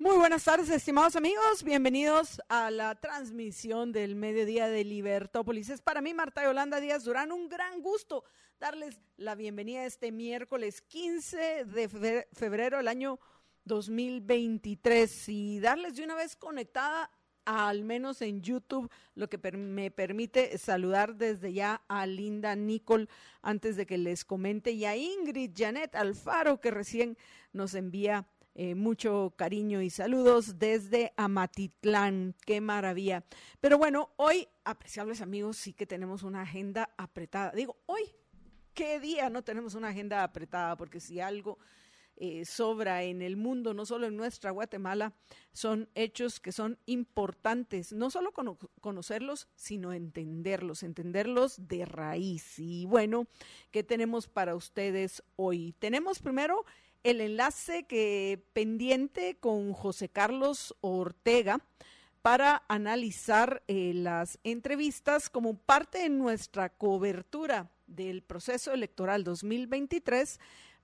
Muy buenas tardes, estimados amigos. Bienvenidos a la transmisión del mediodía de Libertópolis. Es para mí, Marta Yolanda Díaz Durán, un gran gusto darles la bienvenida este miércoles 15 de febrero del año 2023 y darles de una vez conectada al menos en YouTube, lo que me permite saludar desde ya a Linda Nicole antes de que les comente y a Ingrid Janet Alfaro que recién nos envía eh, mucho cariño y saludos desde Amatitlán. Qué maravilla. Pero bueno, hoy, apreciables amigos, sí que tenemos una agenda apretada. Digo, hoy, ¿qué día no tenemos una agenda apretada? Porque si algo eh, sobra en el mundo, no solo en nuestra Guatemala, son hechos que son importantes, no solo conocerlos, sino entenderlos, entenderlos de raíz. Y bueno, ¿qué tenemos para ustedes hoy? Tenemos primero el enlace que pendiente con José Carlos Ortega para analizar eh, las entrevistas como parte de nuestra cobertura del proceso electoral 2023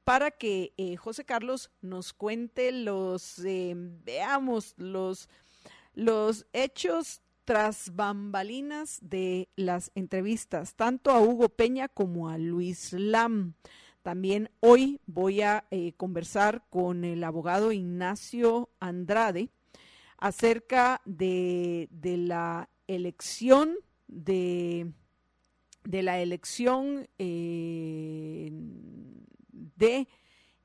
para que eh, José Carlos nos cuente los, eh, veamos, los, los hechos tras bambalinas de las entrevistas, tanto a Hugo Peña como a Luis Lam. También hoy voy a eh, conversar con el abogado Ignacio Andrade acerca de, la elección de, la elección eh, de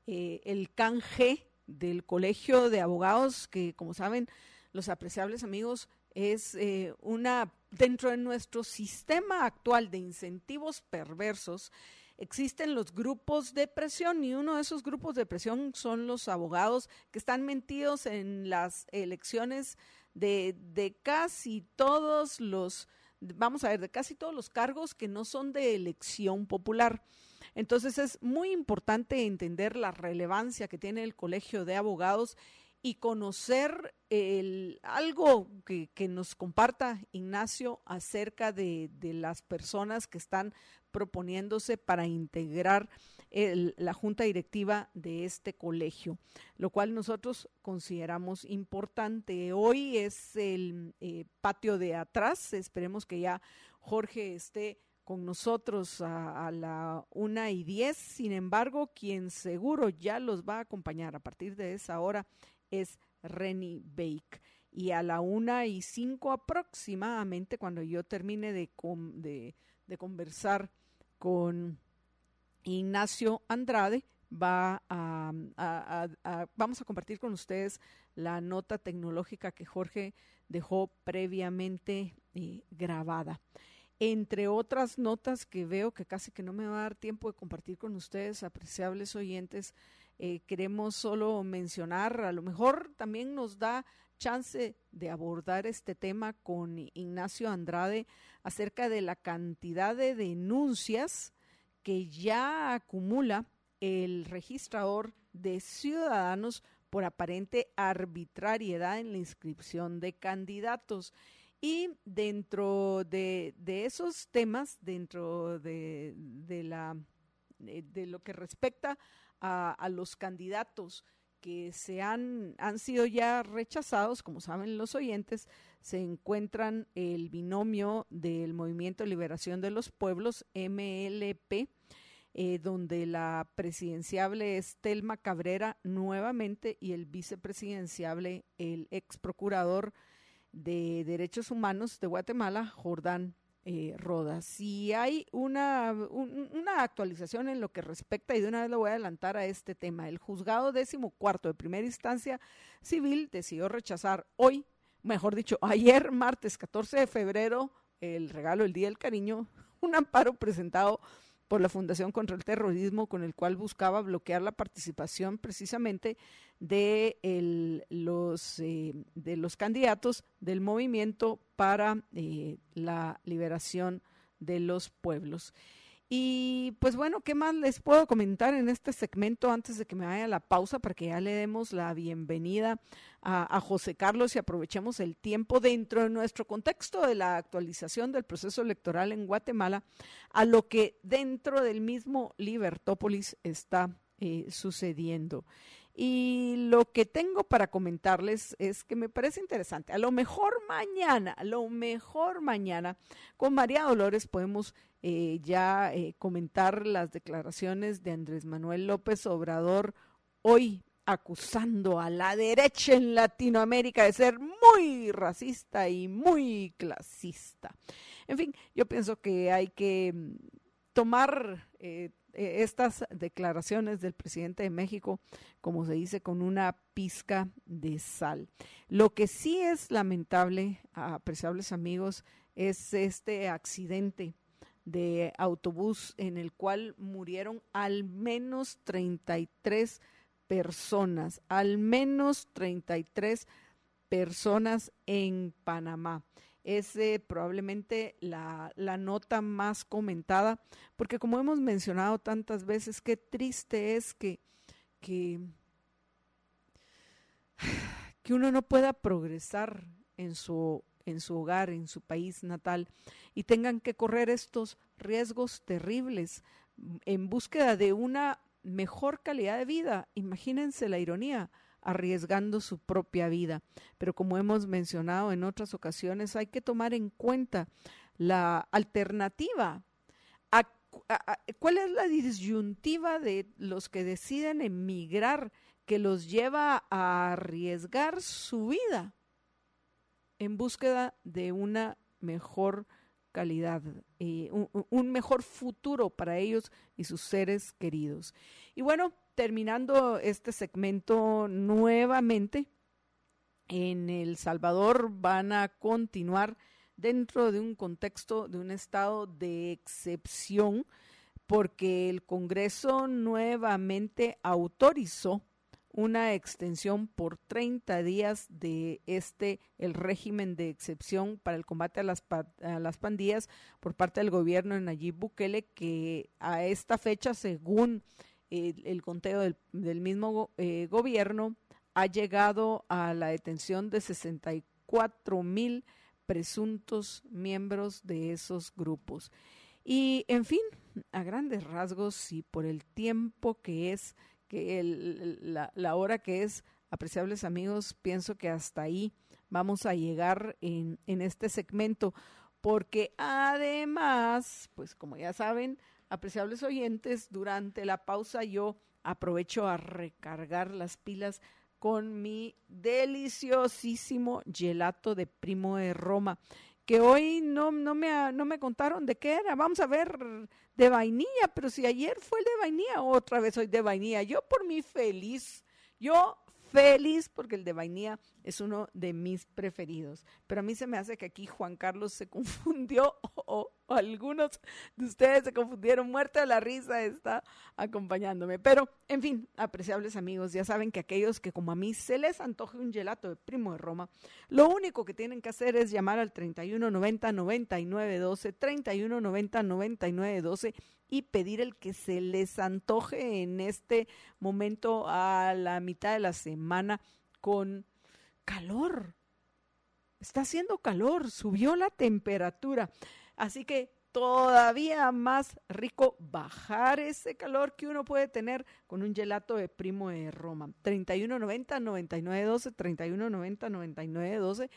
eh, el canje del colegio de abogados que como saben los apreciables amigos es una dentro de nuestro sistema actual de incentivos perversos existen los grupos de presión y uno de esos grupos de presión son los abogados que están mentidos en las elecciones de, de casi todos los, vamos a ver, de casi todos los cargos que no son de elección popular. Entonces es muy importante entender la relevancia que tiene el Colegio de Abogados y conocer el, algo que, nos comparta Ignacio acerca de, las personas que están proponiéndose para integrar la junta directiva de este colegio, lo cual nosotros consideramos importante. Hoy es el eh, patio de atrás, esperemos que ya Jorge esté con nosotros a, a, la una y diez. Sin embargo, quien seguro ya los va a acompañar a partir de esa hora es Renny Bake. Y a la una y cinco aproximadamente, cuando yo termine de, de, conversar con Ignacio Andrade, va a, vamos a compartir con ustedes la nota tecnológica que Jorge dejó previamente eh, grabada. Entre otras notas que veo que casi que no me va a dar tiempo de compartir con ustedes, apreciables oyentes, eh, queremos solo mencionar, a lo mejor también nos da chance de abordar este tema con Ignacio Andrade acerca de la cantidad de denuncias que ya acumula el registrador de ciudadanos por aparente arbitrariedad en la inscripción de candidatos. Y dentro de, esos temas, dentro de, de, la, de lo que respecta a, los candidatos que se han, han sido ya rechazados, como saben los oyentes, se encuentran el binomio del Movimiento de Liberación de los Pueblos, MLP, eh, donde la presidenciable es Telma Cabrera nuevamente y el vicepresidenciable, el ex procurador de Derechos Humanos de Guatemala, Jordán eh, Rodas. Si hay una, una actualización en lo que respecta, y de una vez lo voy a adelantar a este tema, el juzgado décimo cuarto de primera instancia civil decidió rechazar hoy, mejor dicho, ayer, martes 14 de febrero, el regalo el Día del Cariño, un amparo presentado por la Fundación contra el Terrorismo, con el cual buscaba bloquear la participación precisamente de, los, eh, de los candidatos del movimiento para eh, la liberación de los pueblos. Y pues bueno, ¿qué más les puedo comentar en este segmento antes de que me vaya a la pausa para que ya le demos la bienvenida a, José Carlos y aprovechemos el tiempo dentro de nuestro contexto de la actualización del proceso electoral en Guatemala a lo que dentro del mismo Libertópolis está eh, sucediendo. Y lo que tengo para comentarles es que me parece interesante. A lo mejor mañana, a lo mejor mañana, con María Dolores podemos eh, ya eh, comentar las declaraciones de Andrés Manuel López Obrador hoy acusando a la derecha en Latinoamérica de ser muy racista y muy clasista. En fin, yo pienso que hay que mm, tomar eh, e, estas declaraciones del presidente de México, como se dice, con una pizca de sal. Lo que sí es lamentable, apreciables amigos, es este accidente de autobús en el cual murieron al menos 33 personas, al menos 33 personas en Panamá es eh, probablemente la, la, nota más comentada, porque como hemos mencionado tantas veces, qué triste es que, que, que uno no pueda progresar en su, en su hogar, en su país natal, y tengan que correr estos riesgos terribles en búsqueda de una mejor calidad de vida. Imagínense la ironía arriesgando su propia vida. Pero como hemos mencionado en otras ocasiones, hay que tomar en cuenta la alternativa. ¿Cuál es la disyuntiva de los que deciden emigrar que los lleva a arriesgar su vida en búsqueda de una mejor calidad, eh, un, mejor futuro para ellos y sus seres queridos. Y bueno, terminando este segmento nuevamente, en El Salvador van a continuar dentro de un contexto de un estado de excepción porque el Congreso nuevamente autorizó una extensión por 30 días de este, el régimen de excepción para el combate a las, a las pandillas por parte del gobierno de Nayib Bukele, que a esta fecha, según el, conteo del, mismo eh, gobierno ha llegado a la detención de 64 mil presuntos miembros de esos grupos. Y, en fin, a grandes rasgos y por el tiempo que es, que la, la, hora que es, apreciables amigos, pienso que hasta ahí vamos a llegar en, en este segmento, porque además, pues como ya saben, apreciables oyentes, durante la pausa yo aprovecho a recargar las pilas con mi deliciosísimo gelato de primo de Roma, que hoy no, no, me, no me contaron de qué era. Vamos a ver de vainilla, pero si ayer fue el de vainilla, otra vez hoy de vainilla. Yo por mí feliz. Yo feliz porque el de vainilla es uno de mis preferidos. Pero a mí se me hace que aquí Juan Carlos se confundió o, algunos de ustedes se confundieron. Muerte de la risa está acompañándome. Pero, en fin, apreciables amigos, ya saben que aquellos que como a mí se les antoje un gelato de primo de Roma, lo único que tienen que hacer es llamar al 3190 9912, 3190 9912 y pedir el que se les antoje en este momento a la mitad de la semana con calor. Está haciendo calor, subió la temperatura. Así que todavía más rico bajar ese calor que uno puede tener con un gelato de primo de Roma. 3190-9912, 3190-9912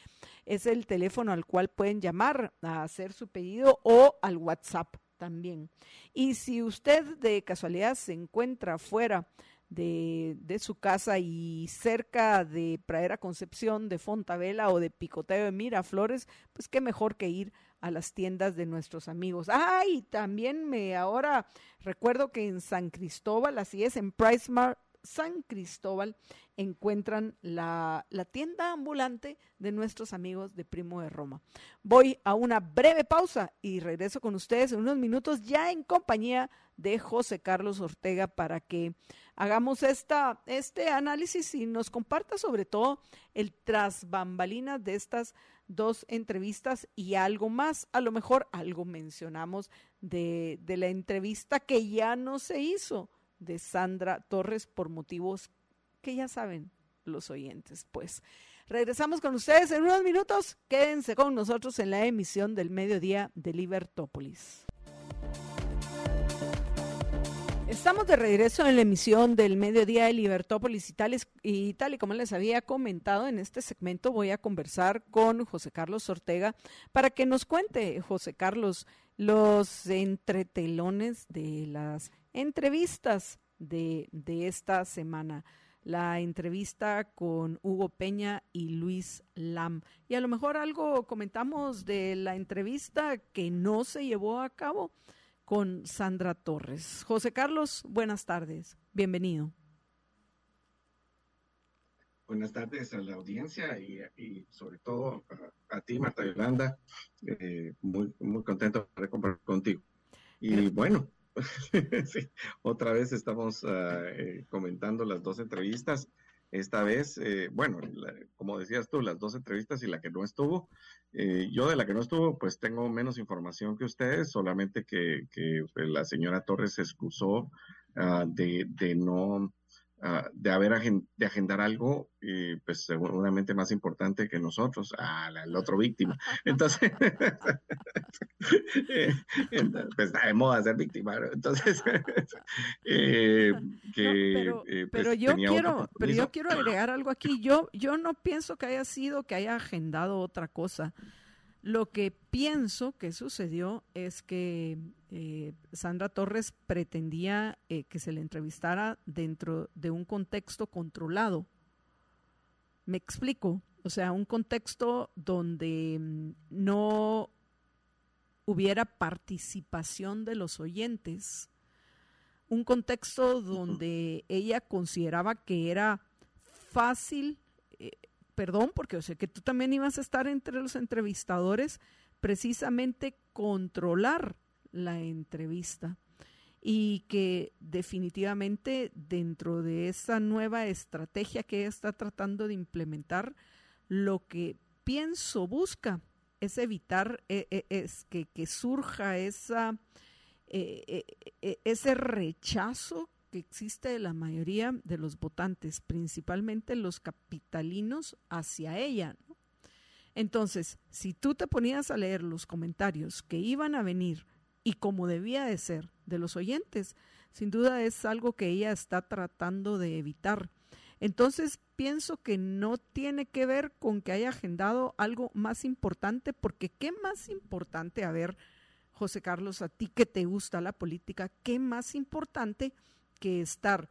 es el teléfono al cual pueden llamar a hacer su pedido o al WhatsApp también. Y si usted de casualidad se encuentra fuera de, de, su casa y cerca de Pradera Concepción, de Fontavela o de Picoteo de Miraflores, pues qué mejor que ir a las tiendas de nuestros amigos. Ay, también me ahora recuerdo que en San Cristóbal, así es, en PriceMart San Cristóbal encuentran la, la, tienda ambulante de nuestros amigos de Primo de Roma. Voy a una breve pausa y regreso con ustedes en unos minutos ya en compañía de José Carlos Ortega para que hagamos esta, este análisis y nos comparta sobre todo el tras bambalinas de estas dos entrevistas y algo más. A lo mejor algo mencionamos de, de la entrevista que ya no se hizo de Sandra Torres por motivos que ya saben los oyentes. Pues regresamos con ustedes en unos minutos. Quédense con nosotros en la emisión del mediodía de Libertópolis. Estamos de regreso en la emisión del mediodía de Libertópolis y tal, y tal y como les había comentado en este segmento voy a conversar con José Carlos Ortega para que nos cuente, José Carlos, los entretelones de las entrevistas de, de esta semana la entrevista con Hugo Peña y Luis Lam. Y a lo mejor algo comentamos de la entrevista que no se llevó a cabo con Sandra Torres. José Carlos, buenas tardes. Bienvenido. Buenas tardes a la audiencia y, sobre todo a, ti, Marta Yolanda. Eh, muy, muy contento de compartir contigo. Y bueno, sí, otra vez estamos ah, eh, comentando las dos entrevistas. Esta vez, eh, bueno, como decías tú, las dos entrevistas y la que no estuvo. Eh, yo de la que no estuvo, pues tengo menos información que ustedes, solamente que, pues, la señora Torres se excusó ah, de, de no Ah, de haber de agendar algo, y pues seguramente más importante que nosotros, al otro víctima. Entonces, eh, pues está de moda ser víctima. Entonces, eh, pero, eh, pues, yo quiero, pero yo quiero agregar algo aquí. Yo, yo no pienso que haya sido que haya agendado otra cosa. Lo que pienso que sucedió es que eh, Sandra Torres pretendía eh, que se le entrevistara dentro de un contexto controlado. Me explico, o sea, un contexto donde mm, no hubiera participación de los oyentes, un contexto donde ella consideraba que era fácil eh, perdón, porque yo sé que tú también ibas a estar entre los entrevistadores, precisamente controlar la entrevista. Y que definitivamente dentro de esa nueva estrategia que está tratando de implementar, lo que pienso busca es evitar e, e, es que, surja esa, e, ese rechazo que existe de la mayoría de los votantes, principalmente los capitalinos, hacia ella. Entonces, si tú te ponías a leer los comentarios que iban a venir y como debía de ser de los oyentes, sin duda es algo que ella está tratando de evitar. Entonces, pienso que no tiene que ver con que haya agendado algo más importante, porque ¿qué más importante? A ver, José Carlos, a ti que te gusta la política, ¿qué más importante que estar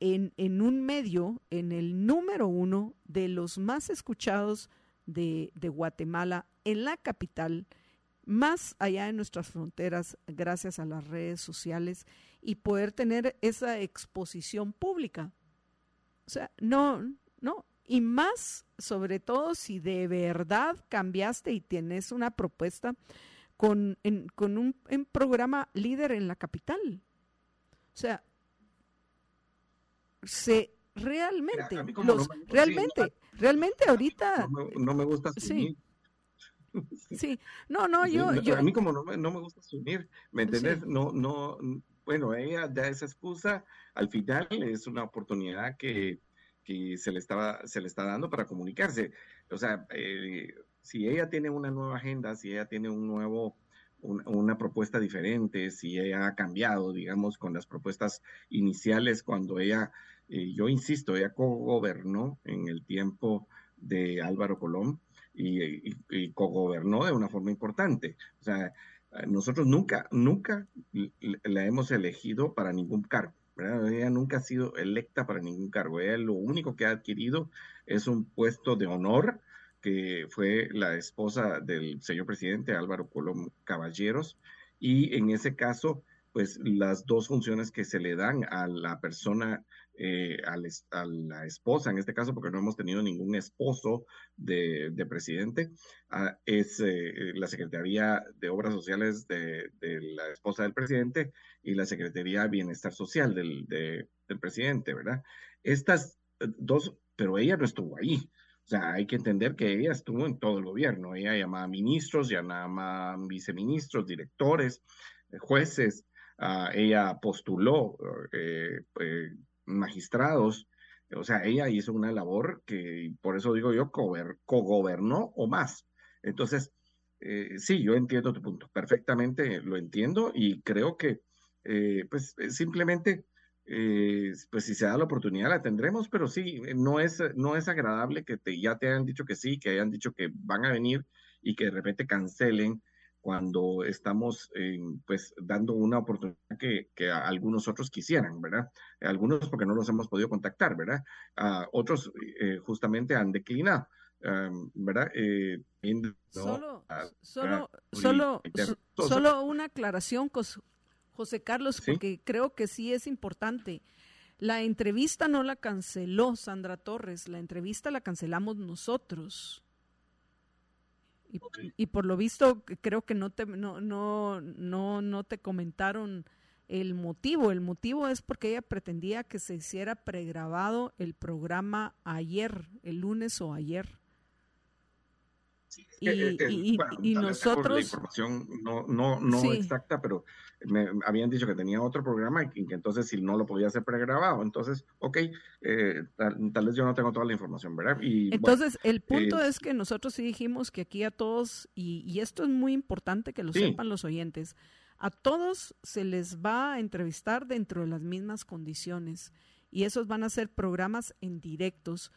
en, en, un medio, en el número uno de los más escuchados de, de, Guatemala, en la capital, más allá de nuestras fronteras, gracias a las redes sociales, y poder tener esa exposición pública. O sea, no, no, y más sobre todo si de verdad cambiaste y tienes una propuesta con, con un, un programa líder en la capital. O sea, se realmente, los, realmente, realmente ahorita... No me, gusta asumir. Sí. no, no, yo, yo... A mí como no me, no me gusta asumir, ¿me entiendes? No, no, bueno, ella da esa excusa, al final es una oportunidad que, que se, le estaba, se le está dando para comunicarse. O sea, eh, si ella tiene una nueva agenda, si ella tiene un nuevo una propuesta diferente, si ella ha cambiado, digamos, con las propuestas iniciales cuando ella, eh, yo insisto, ella co-gobernó en el tiempo de Álvaro Colón y, y, co-gobernó de una forma importante. O sea, nosotros nunca, nunca la hemos elegido para ningún cargo. Ella nunca ha sido electa para ningún cargo. Ella lo único que ha adquirido es un puesto de honor que fue la esposa del señor presidente Álvaro Colón Caballeros, y en ese caso, pues las dos funciones que se le dan a la persona, eh, a, la esposa, en este caso, porque no hemos tenido ningún esposo de, presidente, ah, es eh, la Secretaría de Obras Sociales de, la esposa del presidente y la Secretaría de Bienestar Social del, del presidente, ¿verdad? Estas dos, pero ella no estuvo ahí. O sea, hay que entender que ella estuvo en todo el gobierno. Ella llamaba ministros, llamaba viceministros, directores, eh, jueces. Ah, ella postuló eh, eh, magistrados. O sea, ella hizo una labor que, por eso digo yo, cogobernó o más. Entonces, sí, yo entiendo tu punto. Perfectamente lo entiendo y creo que, pues, simplemente eh, pues si se da la oportunidad la tendremos, pero sí, eh, no es, no es agradable que te, ya te hayan dicho que sí, que hayan dicho que van a venir y que de repente cancelen cuando estamos pues dando una oportunidad que, que, algunos otros quisieran, ¿verdad? Algunos porque no los hemos podido contactar, ¿verdad? otros eh, justamente han declinado. ¿verdad? solo, solo, solo, solo una aclaración, José Carlos, porque creo que sí es importante. La entrevista no la canceló Sandra Torres, la entrevista la cancelamos nosotros. Y, por lo visto creo que no te no, no, no, no te comentaron el motivo. El motivo es porque ella pretendía que se hiciera pregrabado el programa ayer, el lunes o ayer. Y, nosotros... La información no, no, no exacta, pero me habían dicho que tenía otro programa y que entonces si no lo podía hacer pregrabado. Entonces, ok, eh, tal, vez yo no tengo toda la información, ¿verdad? Y, entonces, el punto eh, es que nosotros sí dijimos que aquí a todos, y, esto es muy importante que lo sepan los oyentes, a todos se les va a entrevistar dentro de las mismas condiciones y esos van a ser programas en directos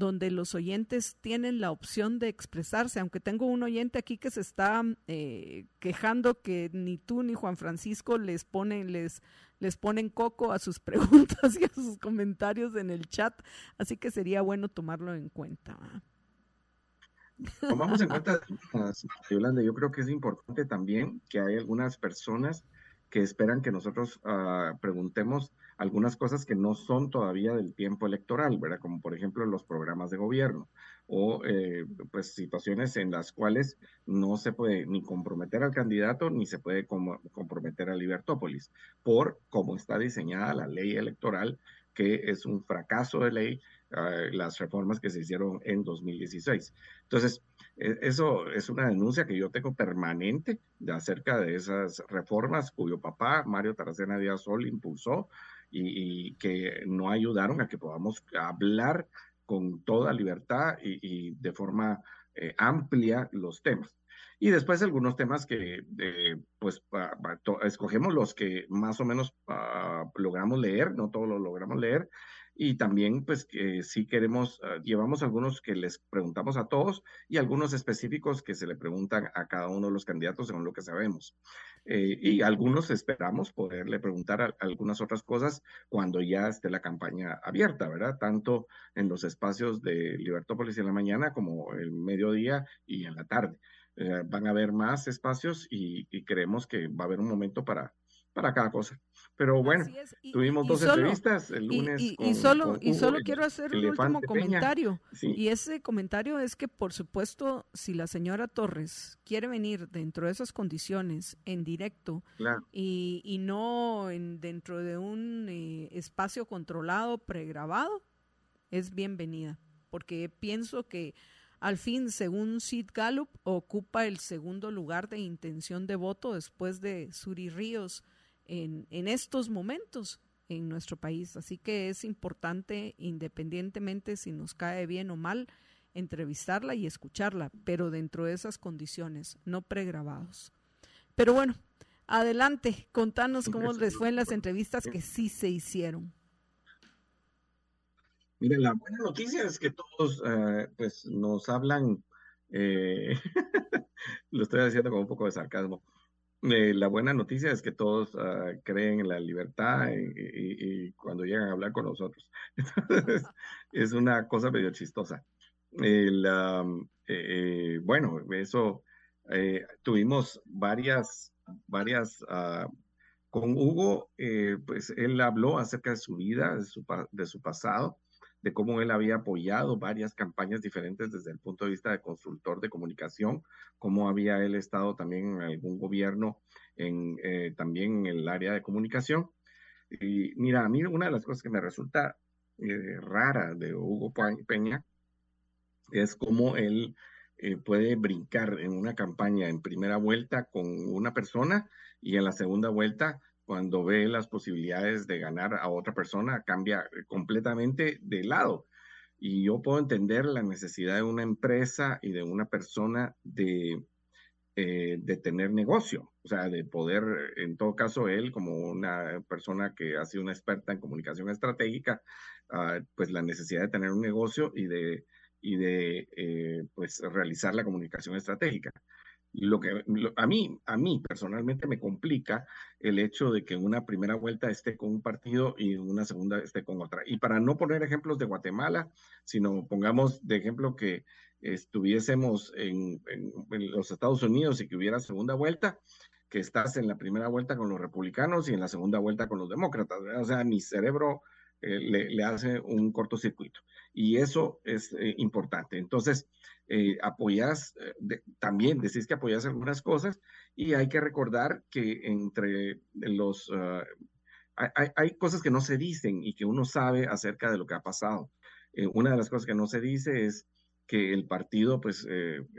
donde los oyentes tienen la opción de expresarse, aunque tengo un oyente aquí que se está eh, quejando que ni tú ni Juan Francisco les ponen, les, les ponen coco a sus preguntas y a sus comentarios en el chat, así que sería bueno tomarlo en cuenta. Tomamos en cuenta, Yolanda, yo creo que es importante también que hay algunas personas que esperan que nosotros uh, preguntemos algunas cosas que no son todavía del tiempo electoral, ¿verdad? Como por ejemplo los programas de gobierno o eh, pues situaciones en las cuales no se puede ni comprometer al candidato ni se puede comprometer a Libertópolis por cómo está diseñada la ley electoral, que es un fracaso de ley, uh, las reformas que se hicieron en 2016. Entonces, e, eso es una denuncia que yo tengo permanente de acerca de esas reformas cuyo papá, Mario Taracena Díaz Sol, impulsó y, que no ayudaron a que podamos hablar con toda libertad y, de forma eh, amplia los temas. Y después algunos temas que, eh, pues, escogemos los que más o menos ah, logramos leer, no todos los logramos leer, y también pues que sí queremos, ah, llevamos algunos que les preguntamos a todos y algunos específicos que se le preguntan a cada uno de los candidatos según lo que sabemos. Eh, y algunos esperamos poderle preguntar algunas otras cosas cuando ya esté la campaña abierta, ¿verdad? Tanto en los espacios de Libertópolis en la mañana como el mediodía y en la tarde. Eh, van a haber más espacios y, y creemos que va a haber un momento para para cada cosa. Pero bueno, tuvimos dos entrevistas el lunes. Y, solo, y solo quiero hacer un último comentario. Y ese comentario es que, por supuesto, si la señora Torres quiere venir dentro de esas condiciones en directo y, y, no en, dentro de un eh, espacio controlado, pregrabado, es bienvenida. Porque pienso que al fin, según Sid Gallup, ocupa el segundo lugar de intención de voto después de Suri Ríos en, en estos momentos en nuestro país. Así que es importante, independientemente si nos cae bien o mal, entrevistarla y escucharla, pero dentro de esas condiciones, no pregrabados. Pero bueno, adelante, contanos cómo les fue en las entrevistas que sí se hicieron. Miren, la buena noticia es que todos eh, pues nos hablan, eh, lo estoy diciendo con un poco de sarcasmo, eh, la buena noticia es que todos ah, creen en la libertad y, cuando llegan a hablar con nosotros. es una cosa medio chistosa. Eh, bueno, eso eh, tuvimos varias, varias, ah, con Hugo, pues él habló acerca de su vida, de su, de su pasado de cómo él había apoyado varias campañas diferentes desde el punto de vista de consultor de comunicación, cómo había él estado también en algún gobierno, en, eh, también en el área de comunicación. Y mira, a mí una de las cosas que me resulta eh, rara de Hugo Peña es cómo él eh, puede brincar en una campaña en primera vuelta con una persona y en la segunda vuelta, cuando ve las posibilidades de ganar a otra persona, cambia completamente de lado. Y yo puedo entender la necesidad de una empresa y de una persona de, eh, de tener negocio, o sea, de poder, en todo caso, él como una persona que ha sido una experta en comunicación estratégica, ah, pues la necesidad de tener un negocio y de, y de eh, pues realizar la comunicación estratégica. Lo que a mí, a mí personalmente me complica el hecho de que una primera vuelta esté con un partido y una segunda esté con otra. Y para no poner ejemplos de Guatemala, sino pongamos de ejemplo que estuviésemos en, los Estados Unidos y que hubiera segunda vuelta, que estás en la primera vuelta con los republicanos y en la segunda vuelta con los demócratas. O sea, mi cerebro eh, le, hace un cortocircuito. Y eso es eh, importante. Entonces, eh, apoyas, también decís que apoyas algunas cosas y hay que recordar que entre los... Ah, hay, hay, cosas que no se dicen y que uno sabe acerca de lo que ha pasado. una de las cosas que no se dice es que el partido, pues,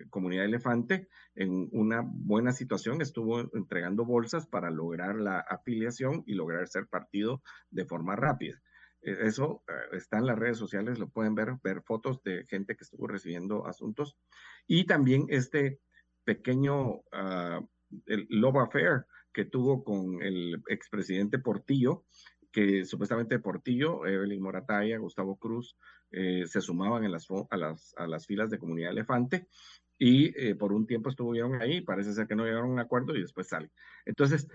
Comunidad Elefante, en una buena situación estuvo entregando bolsas para lograr la afiliación y lograr ser partido de forma rápida. E-, eso eh, está en las redes sociales, lo pueden ver, ver fotos de gente que estuvo recibiendo asuntos. Y también este pequeño uh, el Love Affair que tuvo con el expresidente Portillo, que supuestamente Portillo, Evelyn Morataya, Gustavo Cruz, eh, se sumaban en las, a, las, a las filas de Comunidad Elefante y eh, por un tiempo estuvieron ahí, parece ser que no llegaron a un acuerdo y después salen. Entonces,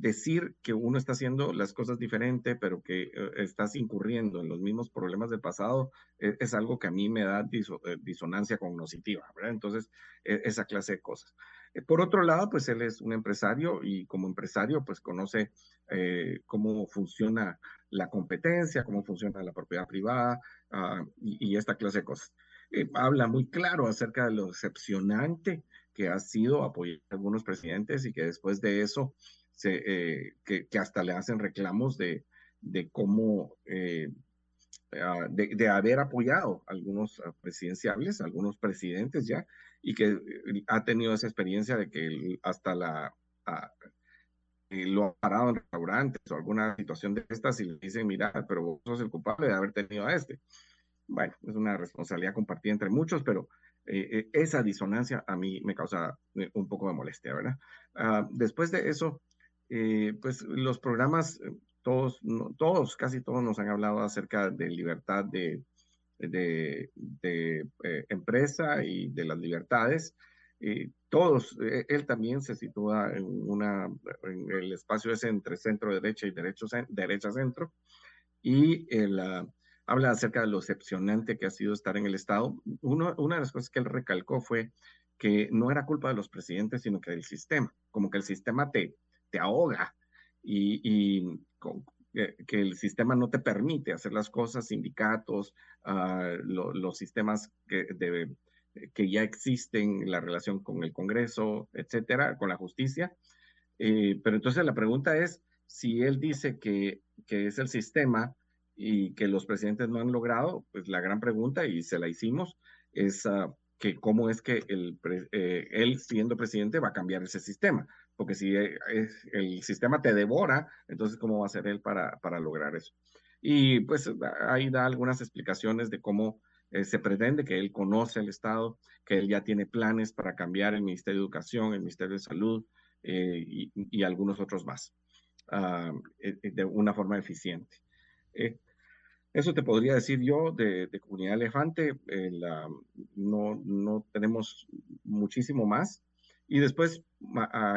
decir que uno está haciendo las cosas diferente, pero que eh, estás incurriendo en los mismos problemas del pasado, e, es algo que a mí me da eh, disonancia cognitiva, ¿verdad? Entonces, e, esa clase de cosas. Eh, por otro lado, pues él es un empresario y como empresario, pues conoce cómo funciona la competencia, cómo funciona la propiedad privada ah, y, y, esta clase de cosas. habla muy claro acerca de lo decepcionante que ha sido apoyar a algunos presidentes y que después de eso eh, que, hasta le hacen reclamos de, de cómo, eh, ah, de, haber apoyado algunos ah, presidenciables, algunos presidentes ya, y que eh, ha tenido esa experiencia de que hasta la... Ah, lo ha parado en restaurantes o alguna situación de estas y le dicen, mira, pero vos sos el culpable de haber tenido a este. Bueno, es una responsabilidad compartida entre muchos, pero esa disonancia a mí me causa un poco de molestia, ¿verdad? después de eso, eh, pues los programas, eh, todos, todos, casi todos nos han hablado acerca de libertad de, de, eh, empresa y de las libertades. todos, él también se sitúa en, una, en el espacio ese entre centro derecha y derecho, derecha centro. Y él, habla acerca de lo excepcionante que ha sido estar en el Estado. Uno, una de las cosas que él recalcó fue que no era culpa de los presidentes, sino que del sistema, como que el sistema te, te ahoga y, eh, que el sistema no te permite hacer las cosas, sindicatos, ah, los sistemas que, que ya existen, la relación con el Congreso, etcétera, con la justicia. Eh, pero entonces la pregunta es, si él dice que, que es el sistema y que los presidentes no han logrado, pues la gran pregunta, y se la hicimos, es uh, que cómo es que el, eh, él siendo presidente va a cambiar ese sistema, porque si eh, el sistema te devora, entonces cómo va a ser él para, para lograr eso. Y pues ahí da algunas explicaciones de cómo eh, se pretende que él conoce el Estado, que él ya tiene planes para cambiar el Ministerio de Educación, el Ministerio de Salud y, y, algunos otros más, ah, de una forma eficiente. Eso te podría decir yo de, Comunidad Elefante. no, no tenemos muchísimo más. Y después,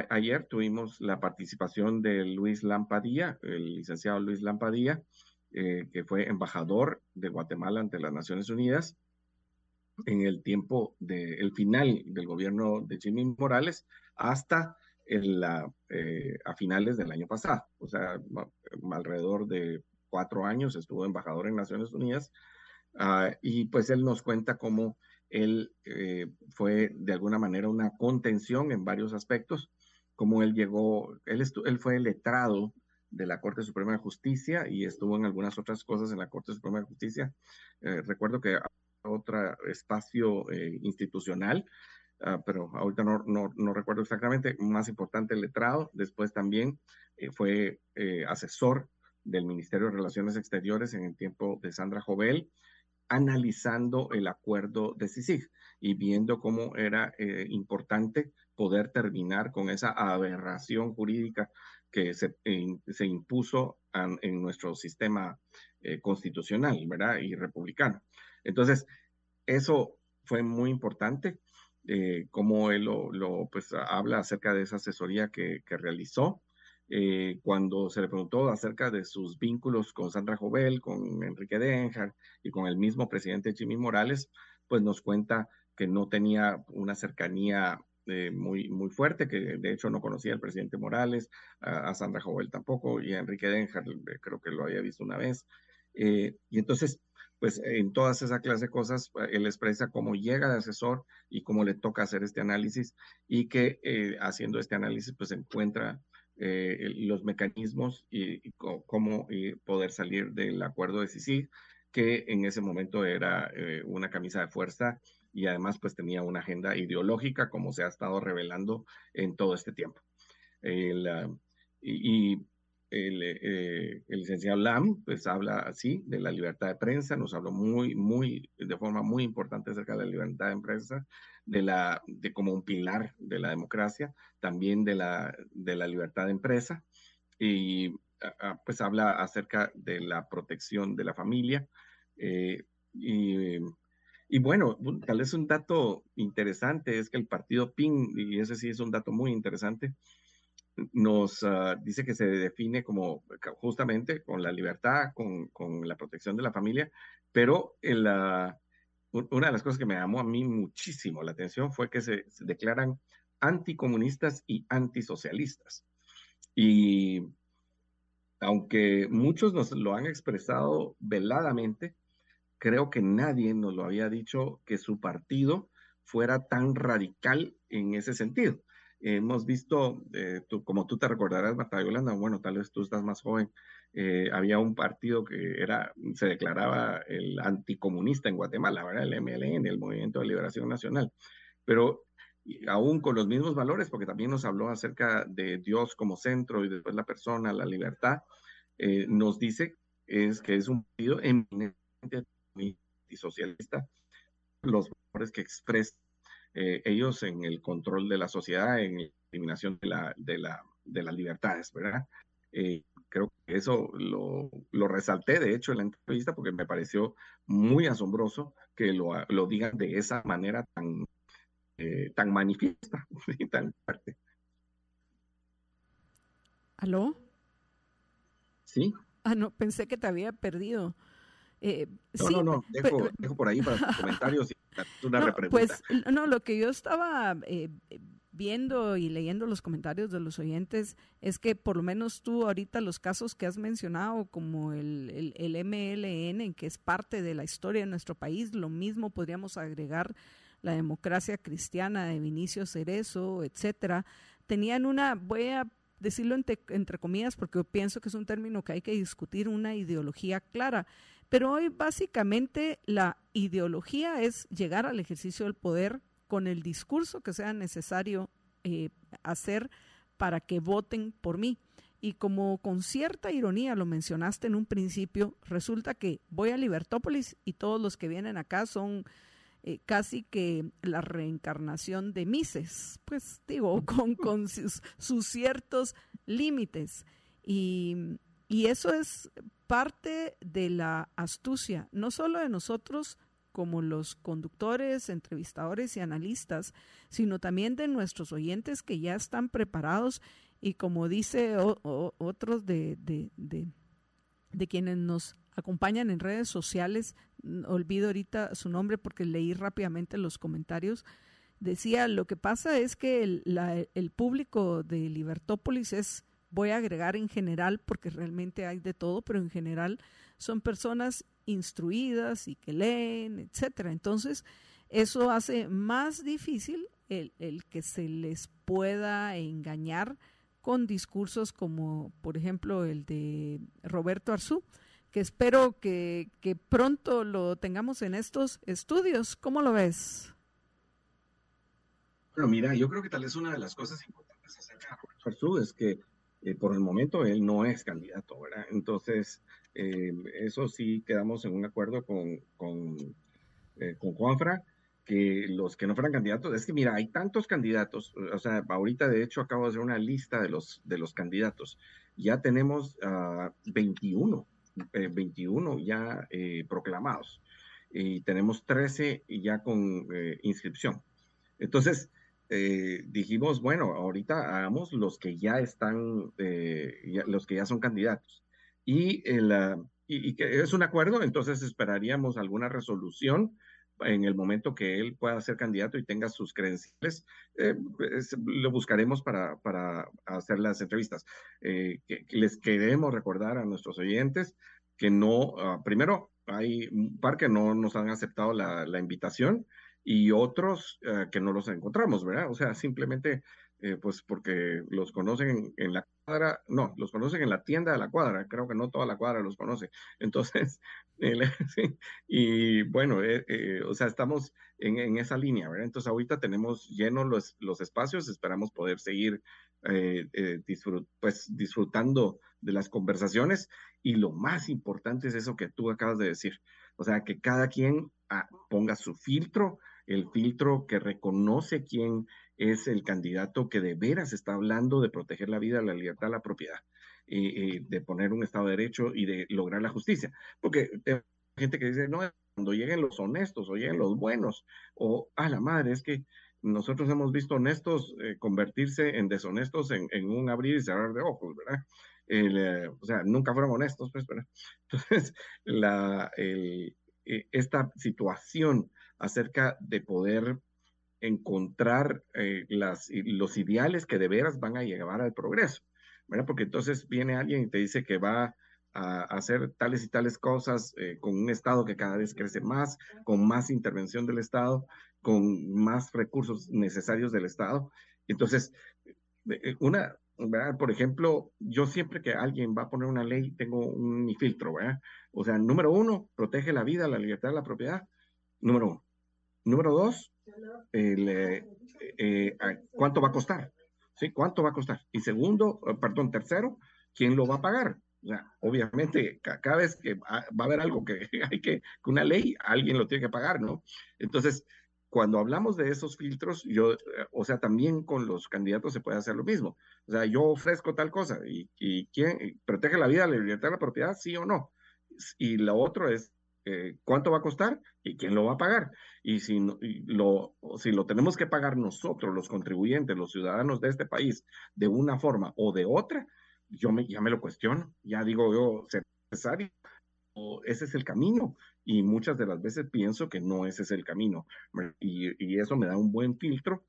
ayer tuvimos la participación de Luis Lampadilla, el licenciado Luis Lampadilla, eh, que fue embajador de Guatemala ante las Naciones Unidas en el tiempo del final del gobierno de Jimmy Morales hasta eh, a finales del año pasado, o sea, alrededor de cuatro años, estuvo embajador en Naciones Unidas, ah, y pues él nos cuenta cómo él eh, fue de alguna manera una contención en varios aspectos, cómo él llegó, él, él fue letrado de la Corte Suprema de Justicia y estuvo en algunas otras cosas en la Corte Suprema de Justicia. Eh, recuerdo que otro espacio eh, institucional, ah, pero ahorita no, no, no, recuerdo exactamente, más importante letrado, después también fue asesor del Ministerio de Relaciones Exteriores en el tiempo de Sandra Jovel, analizando el acuerdo de CICIG y viendo cómo era importante poder terminar con esa aberración jurídica que se, se impuso en nuestro sistema eh, constitucional, ¿verdad? Y republicano. Entonces, eso fue muy importante, eh, como él lo, pues, habla acerca de esa asesoría que, que realizó. Eh, cuando se le preguntó acerca de sus vínculos con Sandra Jovel, con Enrique Denjar y con el mismo presidente Jimmy Morales, pues nos cuenta que no tenía una cercanía eh, muy, muy fuerte, que de hecho no conocía al presidente Morales, a, Sandra Jovel tampoco, y a Enrique Denjar eh, creo que lo había visto una vez. Eh, y entonces, pues en todas esas clases de cosas, él expresa cómo llega de asesor y cómo le toca hacer este análisis y que haciendo este análisis, pues encuentra los mecanismos y, cómo poder salir del acuerdo de CICIG, que en ese momento era una camisa de fuerza y además pues tenía una agenda ideológica como se ha estado revelando en todo este tiempo. Ah, y, el, eh, el, licenciado Lam pues habla así de la libertad de prensa, nos habló muy, muy, de forma muy importante acerca de la libertad de prensa, de la, de como un pilar de la democracia, también de la, de la libertad de empresa y ah, ah, pues habla acerca de la protección de la familia eh, y y bueno, tal vez un dato interesante es que el partido PIN, y ese sí es un dato muy interesante, nos ah, dice que se define como justamente con la libertad, con, con la protección de la familia, pero la, una de las cosas que me llamó a mí muchísimo la atención fue que se declaran anticomunistas y antisocialistas. Y aunque muchos nos lo han expresado veladamente, creo que nadie nos lo había dicho que su partido fuera tan radical en ese sentido. Hemos visto, eh, como tú te recordarás, Marta Yolanda, bueno, tal vez tú estás más joven, eh, había un partido que era, se declaraba el anticomunista en Guatemala, ¿verdad? El MLN, el Movimiento de Liberación Nacional. Pero aún con los mismos valores, porque también nos habló acerca de Dios como centro y después la persona, la libertad, eh, nos dice es que es un partido eminentemente socialista, los valores que expresan eh, ellos en el control de la sociedad, en la eliminación de, la, de, la, de las libertades, ¿verdad? Eh, creo que eso lo, lo, resalté, de hecho, en la entrevista, porque me pareció muy asombroso que lo, lo digan de esa manera tan, eh, tan manifiesta y tan fuerte. ¿Aló? Sí. Ah, no, pensé que te había perdido. Eh, no, no, no, dejo, dejo, por ahí para tus comentarios y una no, Pues no, lo que yo estaba eh, viendo y leyendo los comentarios de los oyentes es que por lo menos tú ahorita los casos que has mencionado como el, el, el MLN, que es parte de la historia de nuestro país, lo mismo podríamos agregar la democracia cristiana de Vinicio Cerezo, etcétera, tenían una, voy a decirlo entre, entre comillas porque pienso que es un término que hay que discutir, una ideología clara pero hoy básicamente la ideología es llegar al ejercicio del poder con el discurso que sea necesario eh, hacer para que voten por mí. Y como con cierta ironía lo mencionaste en un principio, resulta que voy a Libertópolis y todos los que vienen acá son eh, casi que la reencarnación de Mises, pues digo, con, sus, sus ciertos límites. Y, y eso es parte de la astucia, no solo de nosotros como los conductores, entrevistadores y analistas, sino también de nuestros oyentes que ya están preparados y como dice otros de, de, de, quienes nos acompañan en redes sociales, olvido ahorita su nombre porque leí rápidamente los comentarios, decía, lo que pasa es que el, el público de Libertópolis es voy a agregar en general, porque realmente hay de todo, pero en general son personas instruidas y que leen, etcétera. Entonces, eso hace más difícil el, que se les pueda engañar con discursos como, por ejemplo, el de Roberto Arzú, que espero que, que pronto lo tengamos en estos estudios. ¿Cómo lo ves? Bueno, mira, yo creo que tal vez una de las cosas importantes acerca de es que eh, por el momento él no es candidato, ¿verdad? Entonces, eh, eso sí quedamos en un acuerdo con, con, eh, con Juanfra, que los que no fueran candidatos, es que mira, hay tantos candidatos, o sea, ahorita de hecho acabo de hacer una lista de los, de los candidatos, ya tenemos 21, ah, 21 ya proclamados y tenemos 13 ya con inscripción. Entonces, eh, dijimos, bueno, ahorita hagamos los que ya están, eh, los que ya son candidatos. Y, y, que es un acuerdo, entonces esperaríamos alguna resolución en el momento que él pueda ser candidato y tenga sus credenciales, eh, pues, lo buscaremos para, para, hacer las entrevistas. Les queremos recordar a nuestros oyentes que no, ah, primero, hay un par que no nos han aceptado la invitación y otros eh, que no los encontramos, ¿verdad? O sea, simplemente eh, pues porque los conocen en, la cuadra, no, los conocen en la tienda de la cuadra, creo que no toda la cuadra los conoce. Entonces, y bueno, eh, o sea, estamos en, esa línea, ¿verdad? Entonces, ahorita tenemos llenos los, los espacios, esperamos poder seguir pues, disfrutando de las conversaciones y lo más importante es eso que tú acabas de decir, o sea, que cada quien ah, ponga su filtro, el filtro que reconoce quién es el candidato que de veras está hablando de proteger la vida, la libertad, la propiedad, de poner un Estado de Derecho y de lograr la justicia. Porque hay gente que dice, no, cuando lleguen los honestos o lleguen los buenos, o a la madre, es que nosotros hemos visto honestos eh, convertirse en deshonestos en, un abrir y cerrar de ojos, ¿verdad? Eh, o sea, nunca fueron honestos, pues, ¿verdad? Entonces, la, eh, esta situación acerca de poder encontrar eh, los ideales que de veras van a llevar al progreso, ¿verdad? Porque entonces viene alguien y te dice que va a hacer tales y tales cosas eh, con un Estado que cada vez crece más, con más intervención del Estado, con más recursos necesarios del Estado. Entonces, eh, una. Por ejemplo, yo siempre que alguien va a poner una ley, tengo un filtro, ¿verdad? O sea, número uno, protege la vida, la libertad, la propiedad. Número uno. Número dos, eh, eh, ¿cuánto va a costar? ¿Sí? ¿Cuánto va a costar? Y segundo, eh, perdón, tercero, ¿quién lo va a pagar? Obviamente, cada vez que va a haber algo que hay que, una ley, alguien lo tiene que pagar, ¿no? Entonces, cuando hablamos de esos filtros, yo, o sea, también con los candidatos se puede hacer lo mismo. O sea, yo ofrezco tal cosa y, y quién protege la vida, la libertad, la propiedad, sí o no. Y lo otro es eh, cuánto va a costar y quién lo va a pagar. Y si, lo, tenemos que pagar nosotros, los contribuyentes, los ciudadanos de este país, de una forma o de otra, yo me, ya me lo cuestiono, ya digo yo, ¿será necesario? O ese es el camino. Y muchas de las veces pienso que no ese es el camino. Y, eso me da un buen filtro.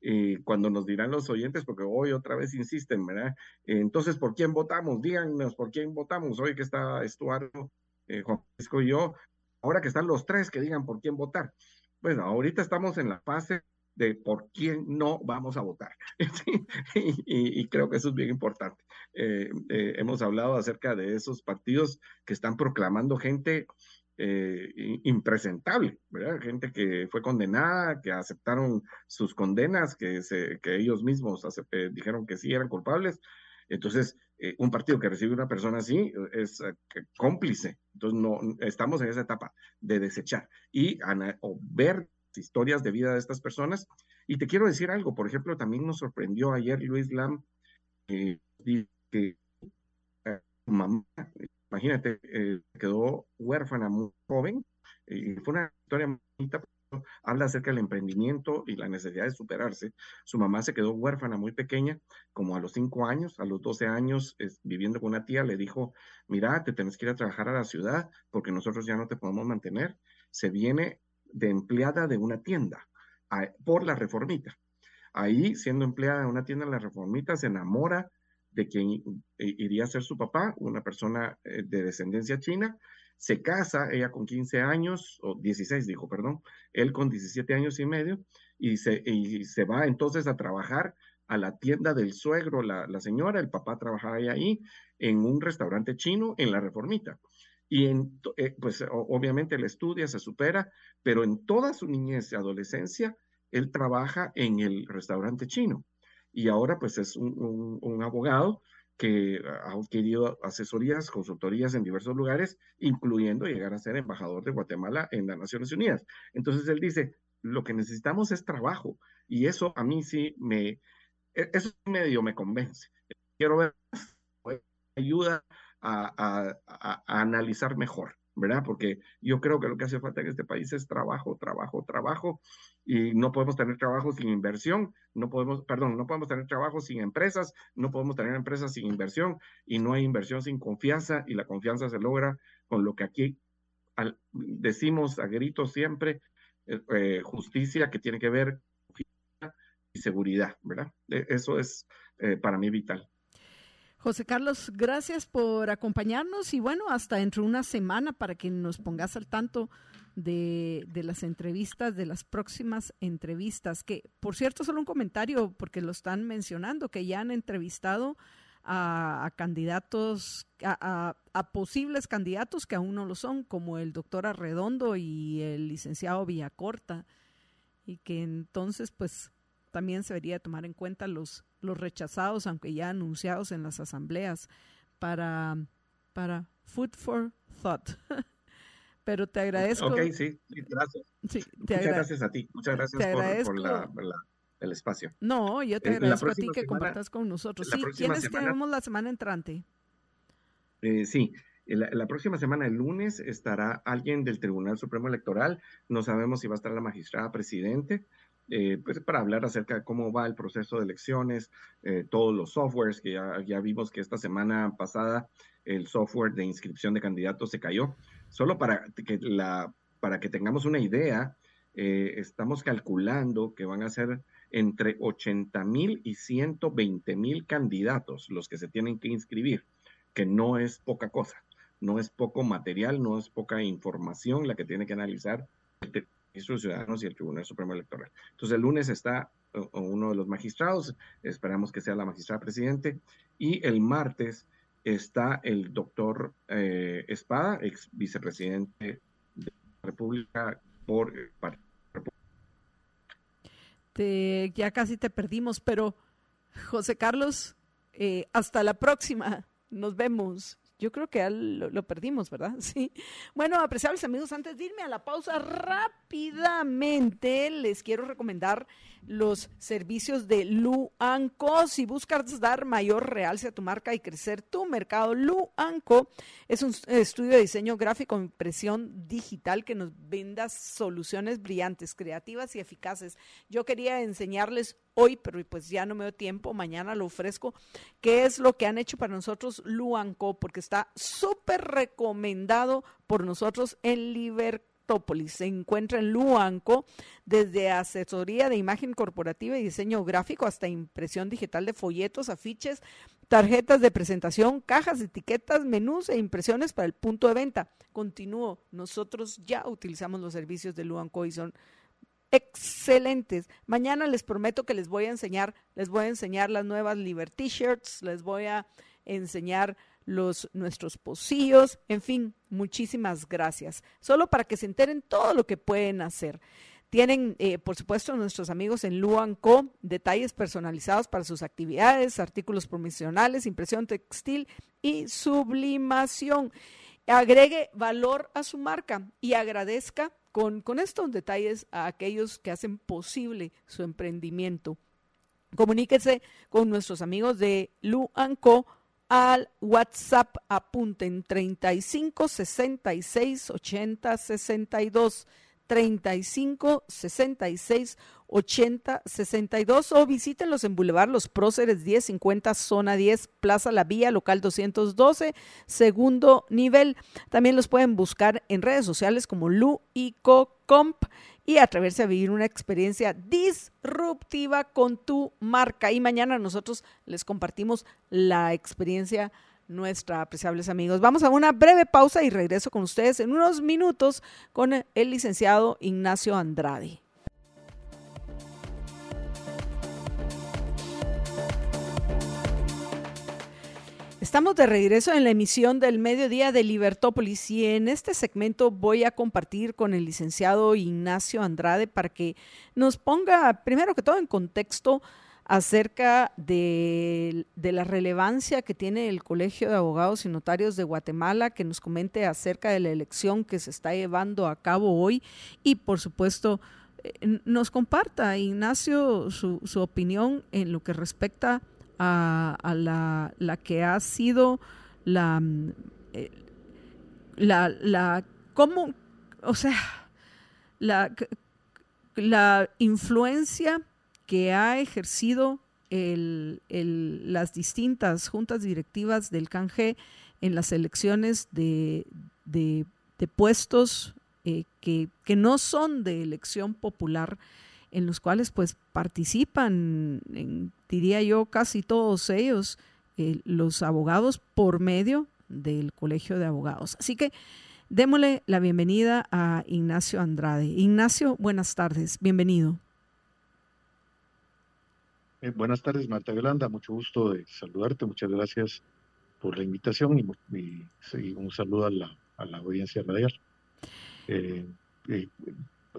Eh, cuando nos dirán los oyentes, porque hoy otra vez insisten, ¿verdad? entonces, ¿por quién votamos? Díganos, ¿por quién votamos? Hoy que está Estuardo eh, Juan Francisco y yo, ahora que están los tres que digan por quién votar. Bueno, ahorita estamos en la fase de por quién no vamos a votar. y, creo que eso es bien importante. Eh, eh, hemos hablado acerca de esos partidos que están proclamando gente impresentable, ¿verdad? Gente que fue condenada, que aceptaron sus condenas, que ellos mismos dijeron que sí eran culpables. Entonces, eh, un partido que recibe una persona así es eh, cómplice. Entonces, no, estamos en esa etapa de desechar y ver historias de vida de estas personas. Y te quiero decir algo, por ejemplo, también nos sorprendió ayer Luis Lam, eh, que mamá, imagínate, quedó huérfana muy joven, y fue una historia bonita habla acerca del emprendimiento y la necesidad de superarse. Su mamá se quedó huérfana muy pequeña, como a los cinco años, a los 12 años, viviendo con una tía, le dijo, mira, te tienes que ir a trabajar a la ciudad porque nosotros ya no te podemos mantener. Se viene de empleada de una tienda por la reformita. Ahí, siendo empleada de una tienda en la reformita, se enamora de quien iría a ser su papá, una persona eh, de descendencia china, se casa, ella con 15 años, o 16 dijo, perdón, él con 17 años y medio, y se, y se va entonces a trabajar a la tienda del suegro, la, la señora, el papá trabajaba ahí en un restaurante chino en la Reformita. Y en, eh, pues obviamente él estudia, se supera, pero en toda su niñez y adolescencia, él trabaja en el restaurante chino. Y ahora pues es un, un abogado que ha adquirido asesorías, consultorías en diversos lugares, incluyendo llegar a ser embajador de Guatemala en las Naciones Unidas. Entonces él dice, lo que necesitamos es trabajo y eso a mí sí me, e, eso medio me convence. Quiero ver, ayuda a, a analizar mejor. ¿Verdad? Porque yo creo que lo que hace falta en este país es trabajo, trabajo, trabajo, y no podemos tener trabajo sin inversión, no podemos, perdón, no podemos tener trabajo sin empresas, no podemos tener empresas sin inversión, y no hay inversión sin confianza, y la confianza se logra con lo que aquí decimos a gritos siempre, eh, eh, justicia que tiene que ver y seguridad, ¿verdad? E, eso es eh, para mí vital. José Carlos, gracias por acompañarnos y bueno, hasta dentro de una semana para que nos pongas al tanto de, las entrevistas, de las próximas entrevistas, que por cierto, solo un comentario porque lo están mencionando, que ya han entrevistado a, candidatos, a, posibles candidatos que aún no lo son, como el doctor Arredondo y el licenciado Villacorta, y que entonces pues también se debería tomar en cuenta los los rechazados, aunque ya anunciados en las asambleas, para, para Food for Thought. Pero te agradezco. Ok, sí, gracias. Muchas gracias a ti. Muchas gracias por, la, el espacio. No, yo te eh, agradezco a ti que compartas con nosotros. Sí, ¿quiénes tenemos la semana entrante? Eh, sí, la, la, próxima semana, el lunes, estará alguien del Tribunal Supremo Electoral. No sabemos si va a estar la magistrada presidente. Eh, pues para hablar acerca de cómo va el proceso de elecciones, eh, todos los softwares, que ya, vimos que esta semana pasada el software de inscripción de candidatos se cayó. Solo para que, la, para que tengamos una idea, eh, estamos calculando que van a ser entre 80 mil y 120 mil candidatos los que se tienen que inscribir, que no es poca cosa, no es poco material, no es poca información la que tiene que analizar Ministro de Ciudadanos y el Tribunal Supremo Electoral. Entonces, el lunes está uno de los magistrados, esperamos que sea la magistrada presidente, y el martes está el doctor eh, Espada, ex vicepresidente de la República por te, ya casi te perdimos, pero José Carlos, eh, hasta la próxima. Nos vemos. Yo creo que lo, lo, perdimos, ¿verdad? Sí. Bueno, apreciables amigos, antes de irme a la pausa rápidamente, les quiero recomendar los servicios de Luanco. Si buscas dar mayor realce a tu marca y crecer tu mercado, Luanco es un estudio de diseño gráfico, impresión digital que nos venda soluciones brillantes, creativas y eficaces. Yo quería enseñarles hoy, pero pues ya no me dio tiempo, mañana lo ofrezco, qué es lo que han hecho para nosotros Luanco, porque está súper recomendado por nosotros en Libertad se encuentra en Luanco desde asesoría de imagen corporativa y diseño gráfico hasta impresión digital de folletos, afiches, tarjetas de presentación, cajas, etiquetas, menús e impresiones para el punto de venta. Continúo, nosotros ya utilizamos los servicios de Luanco y son excelentes. Mañana les prometo que les voy a enseñar, les voy a enseñar las nuevas Liberty Shirts, les voy a enseñar los, nuestros pocillos, en fin, muchísimas gracias. Solo para que se enteren todo lo que pueden hacer. Tienen, eh, por supuesto, nuestros amigos en Luanco, detalles personalizados para sus actividades, artículos promocionales, impresión textil y sublimación. Agregue valor a su marca y agradezca con, con estos detalles a aquellos que hacen posible su emprendimiento. Comuníquese con nuestros amigos de Luanco al WhatsApp apunten 35 66 80 62 35 66 80 62 o visítenlos en Boulevard Los Próceres 1050 zona 10 Plaza La Vía local 212 segundo nivel. También los pueden buscar en redes sociales como Lu y Comp y atreverse a vivir una experiencia disruptiva con tu marca. Y mañana nosotros les compartimos la experiencia nuestra, apreciables amigos. Vamos a una breve pausa y regreso con ustedes en unos minutos con el licenciado Ignacio Andrade. Estamos de regreso en la emisión del mediodía de Libertópolis y en este segmento voy a compartir con el licenciado Ignacio Andrade para que nos ponga, primero que todo, en contexto acerca de, de, la relevancia que tiene el Colegio de Abogados y Notarios de Guatemala, que nos comente acerca de la elección que se está llevando a cabo hoy y, por supuesto, eh, nos comparta, Ignacio, su, su opinión en lo que respecta a, la, la, que ha sido la, mm, eh, la, la, cómo, o sea, la, la influencia que ha ejercido el, las distintas juntas directivas del CANGE en las elecciones de, de, puestos eh, que, no son de elección popular en los cuales pues participan, diría yo, casi todos ellos, eh, los abogados por medio del Colegio de Abogados. Así que démosle la bienvenida a Ignacio Andrade. Ignacio, buenas tardes, bienvenido. Eh, buenas tardes, Marta Yolanda, mucho gusto de saludarte, muchas gracias por la invitación y, un saludo a la, a la audiencia radial. Eh,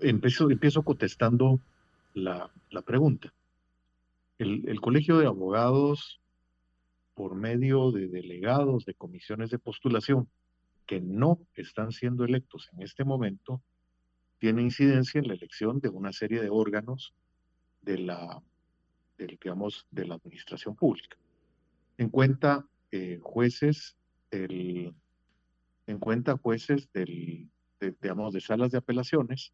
empiezo, empiezo contestando la, pregunta. El, Colegio de Abogados, por medio de delegados de comisiones de postulación que no están siendo electos en este momento, tiene incidencia en la elección de una serie de órganos de la, digamos, de la administración pública. En cuenta eh, jueces, en cuenta jueces del, digamos, de salas de apelaciones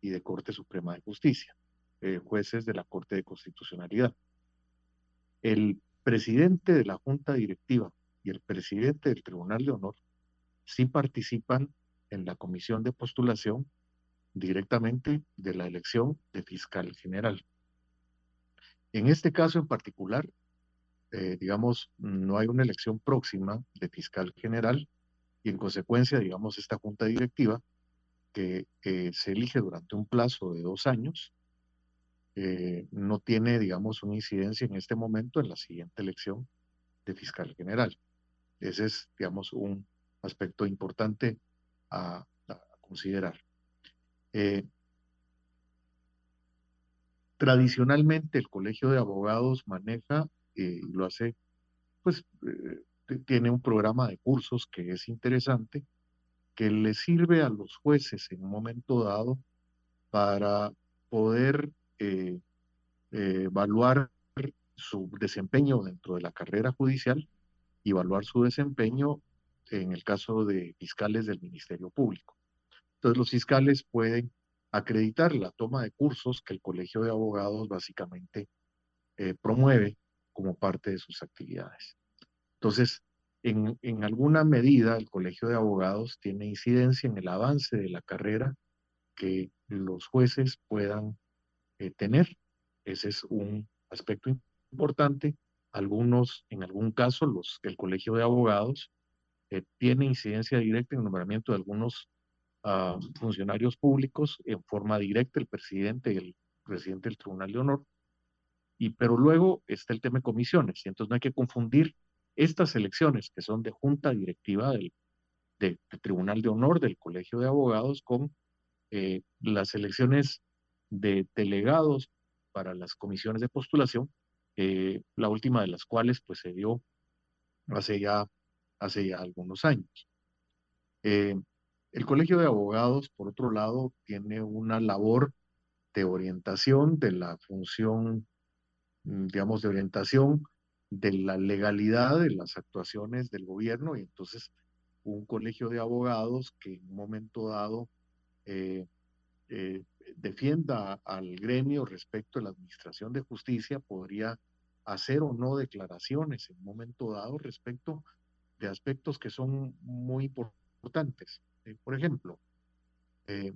y de Corte Suprema de Justicia. Eh, jueces de la Corte de Constitucionalidad. El presidente de la Junta Directiva y el presidente del Tribunal de Honor sí participan en la comisión de postulación directamente de la elección de fiscal general. En este caso en particular, eh, digamos, no hay una elección próxima de fiscal general y en consecuencia, digamos, esta junta directiva que se elige durante un plazo de dos años eh, no tiene, digamos, una incidencia en este momento en la siguiente elección de fiscal general. Ese es, digamos, un aspecto importante a, considerar. Eh, tradicionalmente el Colegio de Abogados maneja eh, y lo hace, pues tiene un programa de cursos que es interesante, que le sirve a los jueces en un momento dado para poder eh, eh, evaluar su desempeño dentro de la carrera judicial y evaluar su desempeño en el caso de fiscales del Ministerio Público. Entonces los fiscales pueden acreditar la toma de cursos que el Colegio de Abogados básicamente eh, promueve como parte de sus actividades. Entonces, en, en, alguna medida, el Colegio de Abogados tiene incidencia en el avance de la carrera que los jueces puedan eh, tener. Ese es un aspecto importante. Algunos, en algún caso, los, el Colegio de Abogados eh, tiene incidencia directa en el nombramiento de algunos ah, funcionarios públicos en forma directa, el presidente y el presidente del Tribunal de Honor. Y, pero luego está el tema de comisiones, y entonces no hay que confundir estas elecciones que son de junta directiva del, de, Tribunal de Honor del Colegio de Abogados con eh, las elecciones de delegados para las comisiones de postulación, eh, la última de las cuales pues se dio hace ya, hace ya algunos años. Eh, el Colegio de Abogados, por otro lado, tiene una labor de orientación de la función, mm, digamos, de orientación de la legalidad de las actuaciones del gobierno y entonces un colegio de abogados que en un momento dado eh, defienda al gremio respecto a la administración de justicia podría hacer o no declaraciones en un momento dado respecto de aspectos que son muy importantes. Eh, por ejemplo, eh,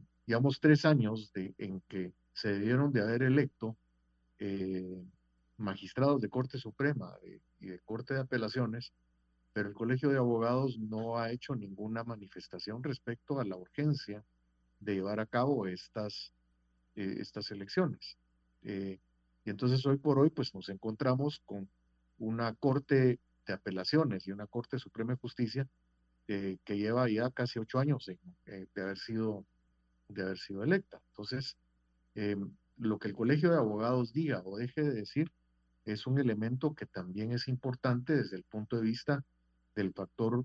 tres años de, en que se debieron de haber electo eh, magistrados de Corte Suprema y de Corte de Apelaciones, pero el Colegio de Abogados no ha hecho ninguna manifestación respecto a la urgencia de llevar a cabo estas eh, estas elecciones. Eh, y entonces hoy por hoy pues nos encontramos con una corte apelaciones y una Corte Suprema de Justicia que lleva ya casi ocho años de, haber sido, de haber sido electa. Entonces, lo que el Colegio de Abogados diga o deje de decir es un elemento que también es importante desde el punto de vista del factor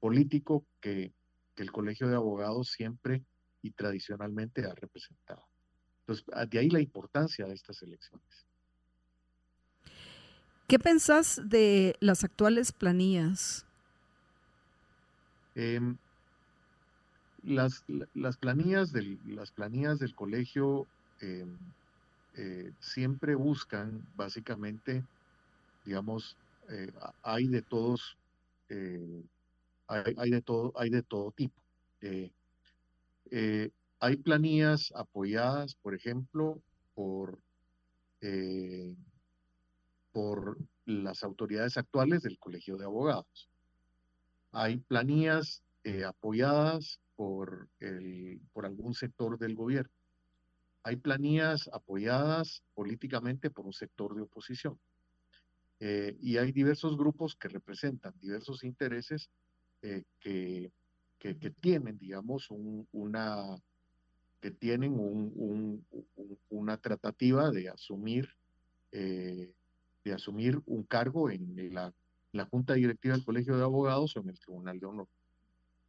político que, el Colegio de Abogados siempre y tradicionalmente ha representado. Entonces, de ahí la importancia de estas elecciones. ¿Qué pensás de las actuales planillas? Em, las, las, planillas del, las planillas del colegio em, eh, siempre buscan básicamente, digamos, eh, hay de todos, eh, hay, de todo, hay de todo tipo. hay planillas apoyadas, por ejemplo, por, por las autoridades actuales del Colegio de Abogados. Hay planillas apoyadas por, algún sector del gobierno hay planillas apoyadas políticamente por un sector de oposición. Eh, y hay diversos grupos que representan diversos intereses eh, que, tienen, digamos, una, que tienen un, una tratativa de asumir, eh, de asumir un cargo en la, la Junta Directiva del Colegio de Abogados o en el Tribunal de Honor.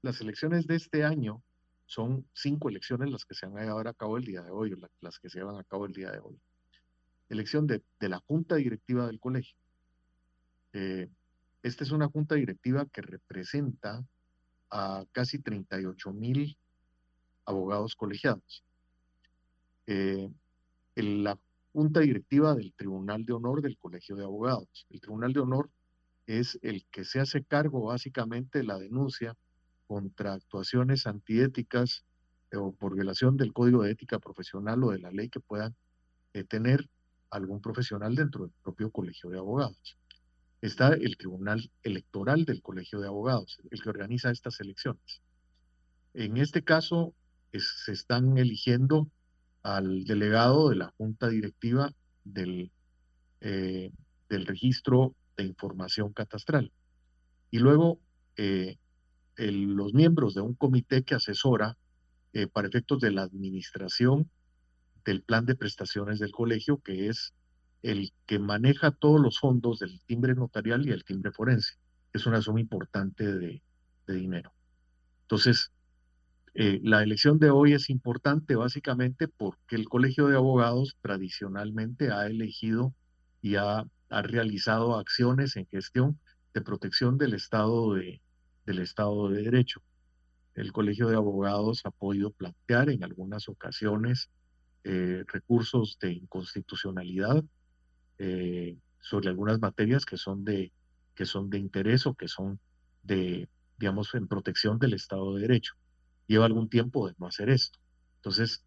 Las elecciones de este año son cinco elecciones las que se van a llevar a cabo el día de hoy, las que se llevan a cabo el día de hoy. Elección de, la junta directiva del colegio. Eh, esta es una junta directiva que representa a casi 38 mil abogados colegiados. Eh, la junta directiva del Tribunal de Honor del Colegio de Abogados. El Tribunal de Honor es el que se hace cargo básicamente de la denuncia contra actuaciones antiéticas eh, o por violación del código de ética profesional o de la ley que puedan eh, tener algún profesional dentro del propio colegio de abogados. Está el Tribunal Electoral del Colegio de Abogados, el que organiza estas elecciones. En este caso, se están eligiendo al delegado de la Junta Directiva del, eh, del Registro de Información Catastral. Y luego los miembros de un comité que asesora eh, para efectos de la administración del plan de prestaciones del colegio, que es el que maneja todos los fondos del timbre notarial y el timbre forense. Es una suma importante de, dinero. Entonces, eh, la elección de hoy es importante básicamente porque el Colegio de Abogados tradicionalmente ha elegido y ha, ha realizado acciones en gestión de protección del Estado de, del Estado de Derecho. El Colegio de Abogados ha podido plantear en algunas ocasiones eh, recursos de inconstitucionalidad eh, sobre algunas materias que son de que son de interés o que son de, digamos, en protección del Estado de Derecho. Lleva algún tiempo de no hacer esto. Entonces,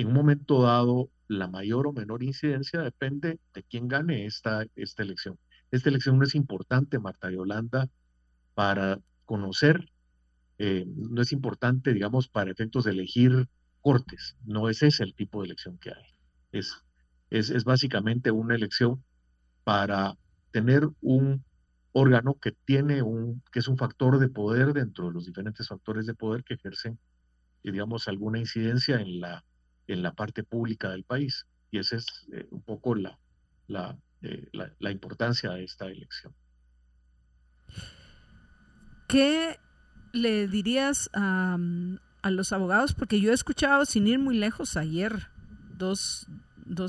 en un momento dado, la mayor o menor incidencia depende de quién gane esta, esta elección. Esta elección no es importante, Marta Yolanda, para conocer, eh, no es importante, digamos, para efectos de elegir cortes, no es ese el tipo de elección que hay. Es, es, es básicamente una elección para tener un órgano que tiene un, que es un factor de poder dentro de los diferentes factores de poder que ejercen, digamos, alguna incidencia en la, en la parte pública del país. Y esa es eh, un poco la, eh, la, la importancia de esta elección. ¿Qué le dirías a, los abogados? Porque yo he escuchado, sin ir muy lejos, ayer dos,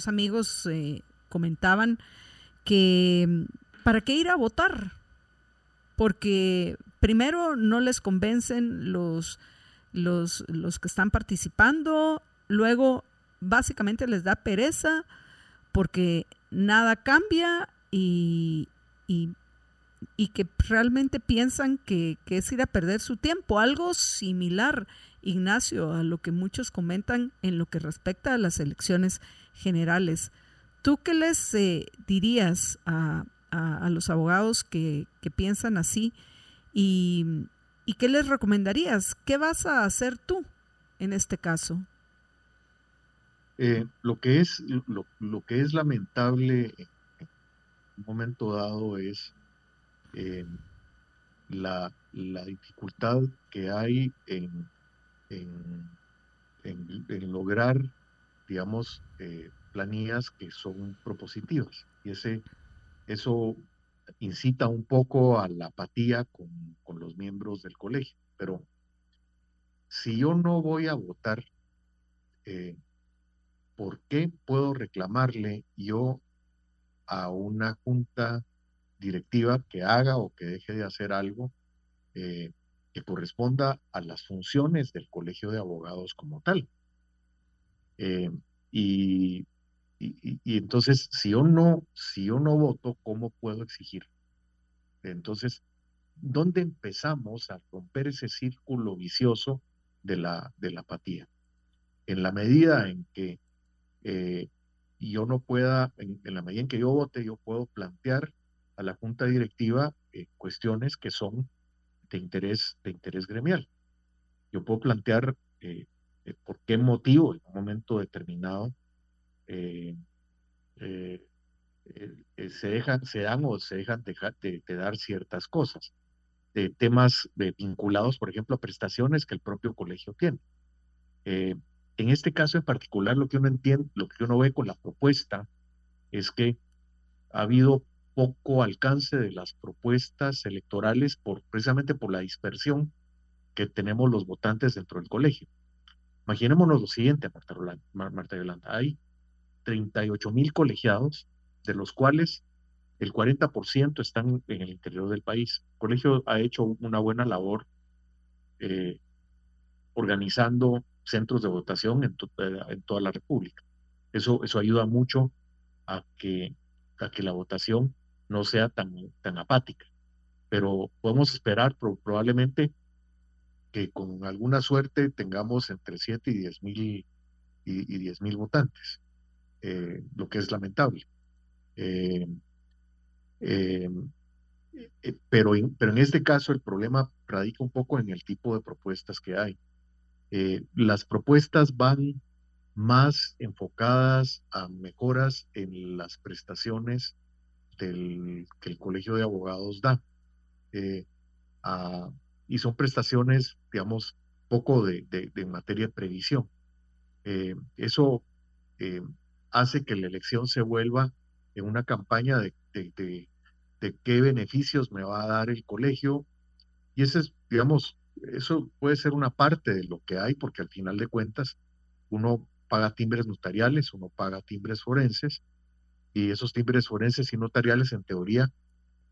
amigos eh, comentaban que ¿para qué ir a votar? Porque primero no les convencen los, los, los que están participando, luego básicamente les da pereza porque nada cambia y, y y que realmente piensan que, es ir a perder su tiempo. Algo similar, Ignacio, a lo que muchos comentan en lo que respecta a las elecciones generales. ¿Tú qué les eh, dirías a, los abogados que, piensan así y, qué les recomendarías? ¿Qué vas a hacer tú en este caso? Eh, lo, que es, lo, lo, que es lamentable un momento dado es eh, la, dificultad que hay en, en, lograr, digamos, eh, planillas que son propositivas. Y ese, eso incita un poco a la apatía con, con los miembros del colegio. Pero si yo no voy a votar, eh, ¿por qué puedo reclamarle yo a una junta directiva que haga o que deje de hacer algo eh, que corresponda a las funciones del colegio de abogados como tal? Eh, y, entonces, si yo no, si yo no voto, ¿cómo puedo exigir? Entonces, ¿dónde empezamos a romper ese círculo vicioso de la, de la apatía? En la medida en que eh, yo no pueda, en, la medida en que yo vote, yo puedo plantear a la junta directiva eh, cuestiones que son de interés, de interés gremial. Yo puedo plantear eh, por qué motivo en un momento determinado se dejan, se dan o se dejan de, de dar ciertas cosas, de temas vinculados, por ejemplo, a prestaciones que el propio colegio tiene. En este caso en particular, lo que uno entiende, lo que uno ve con la propuesta es que ha habido poco alcance de las propuestas electorales precisamente por la dispersión que tenemos los votantes dentro del colegio. Imaginémonos lo siguiente, Marta, Marta Yolanda. Hay 38 mil colegiados, de los cuales el 40% están en el interior del país. El colegio ha hecho una buena labor eh, organizando centros de votación en, eh, en toda la República. Eso, eso ayuda mucho a que, a que la votación no sea tan, tan apática. Pero podemos esperar probablemente que con alguna suerte tengamos entre 7 y 10 mil y, 10 mil votantes, eh, lo que es lamentable. Eh, pero, pero en este caso el problema radica un poco en el tipo de propuestas que hay. Eh, las propuestas van más enfocadas a mejoras en las prestaciones que el Colegio de Abogados da. Eh, y son prestaciones, digamos, poco de, materia de previsión. Eh, eso hace que la elección se vuelva en una campaña de, de, qué beneficios me va a dar el colegio. Y ese es, digamos, eso puede ser una parte de lo que hay, porque al final de cuentas uno paga timbres notariales, uno paga timbres forenses, y esos timbres forenses y notariales en teoría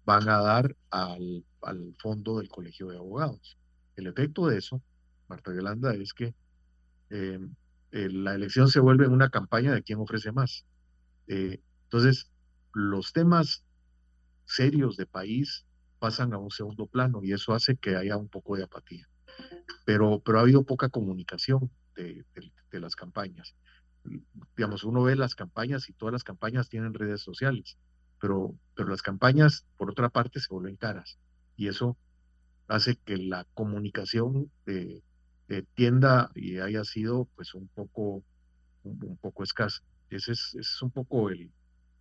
van a dar al, fondo del colegio de abogados. El efecto de eso, Marta Yolanda, es que em, la elección se vuelve una campaña de quién ofrece más. Eh, entonces, los temas serios de país pasan a un segundo plano y eso hace que haya un poco de apatía. Pero, pero ha habido poca comunicación de, las campañas. Digamos, uno ve las campañas y todas las campañas tienen redes sociales, pero, pero las campañas, por otra parte, se vuelven caras y eso hace que la comunicación eh, eh, tienda y haya sido pues un poco, un, poco escasa. Ese es, es un poco el,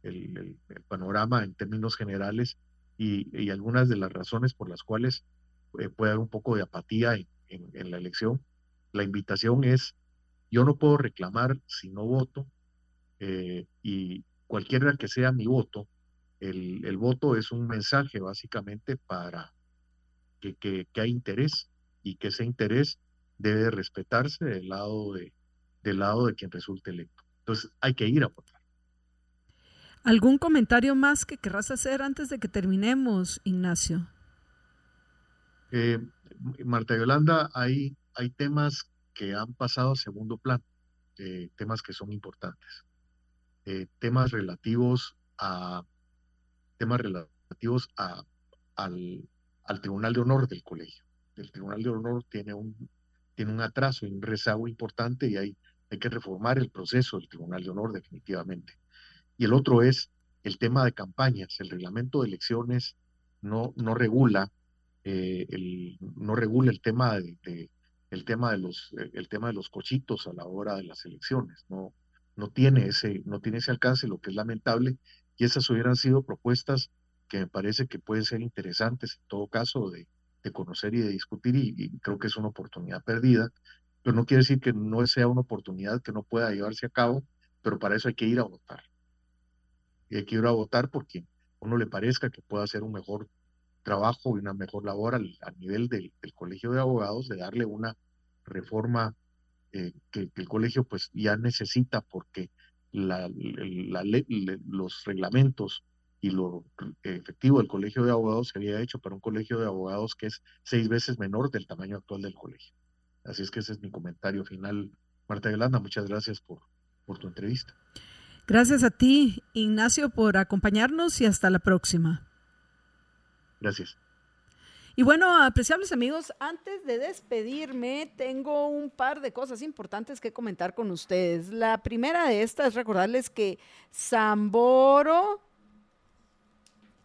el, panorama en términos generales y, algunas de las razones por las cuales eh, puede haber un poco de apatía en, la elección. La invitación es, yo no puedo reclamar si no voto eh, y cualquiera que sea mi voto, el, voto es un mensaje básicamente para que, que, hay interés y que ese interés debe respetarse del lado de, del lado de quien resulte electo. Entonces hay que ir a votar. ¿Algún comentario más que querrás hacer antes de que terminemos, Ignacio? Eh, Marta Yolanda, hay, hay temas que han pasado a segundo plano, eh, temas que son importantes, eh, temas relativos a temas relativos al, al, Tribunal de Honor del colegio. El Tribunal de Honor tiene un, tiene un atraso y un rezago importante y hay, hay que reformar el proceso del Tribunal de Honor definitivamente y el otro es el tema de campañas. El reglamento de elecciones no, no regula eh, el, no regula el tema de, el tema de los el tema de los cochitos a la hora de las elecciones. No, no tiene ese no tiene ese alcance, lo que es lamentable Y esas hubieran sido propuestas que me parece que pueden ser interesantes en todo caso de, de conocer y de discutir y, creo que es una oportunidad perdida, pero no quiere decir que no sea una oportunidad que no pueda llevarse a cabo, pero para eso hay que ir a votar. Hay que ir a votar porque uno le parezca que pueda hacer un mejor trabajo y una mejor labor al, nivel del, Colegio de Abogados, de darle una reforma eh, que, el colegio pues ya necesita porque los reglamentos y lo efectivo del colegio de abogados se había hecho para un colegio de abogados que es seis veces menor del tamaño actual del colegio. Así es que ese es mi comentario final. Marta Yolanda, muchas gracias por tu entrevista. Gracias a ti, Ignacio, por acompañarnos y hasta la próxima. Gracias. Y bueno, apreciables amigos, antes de despedirme, tengo un par de cosas importantes que comentar con ustedes. La primera de estas es recordarles que Zamboro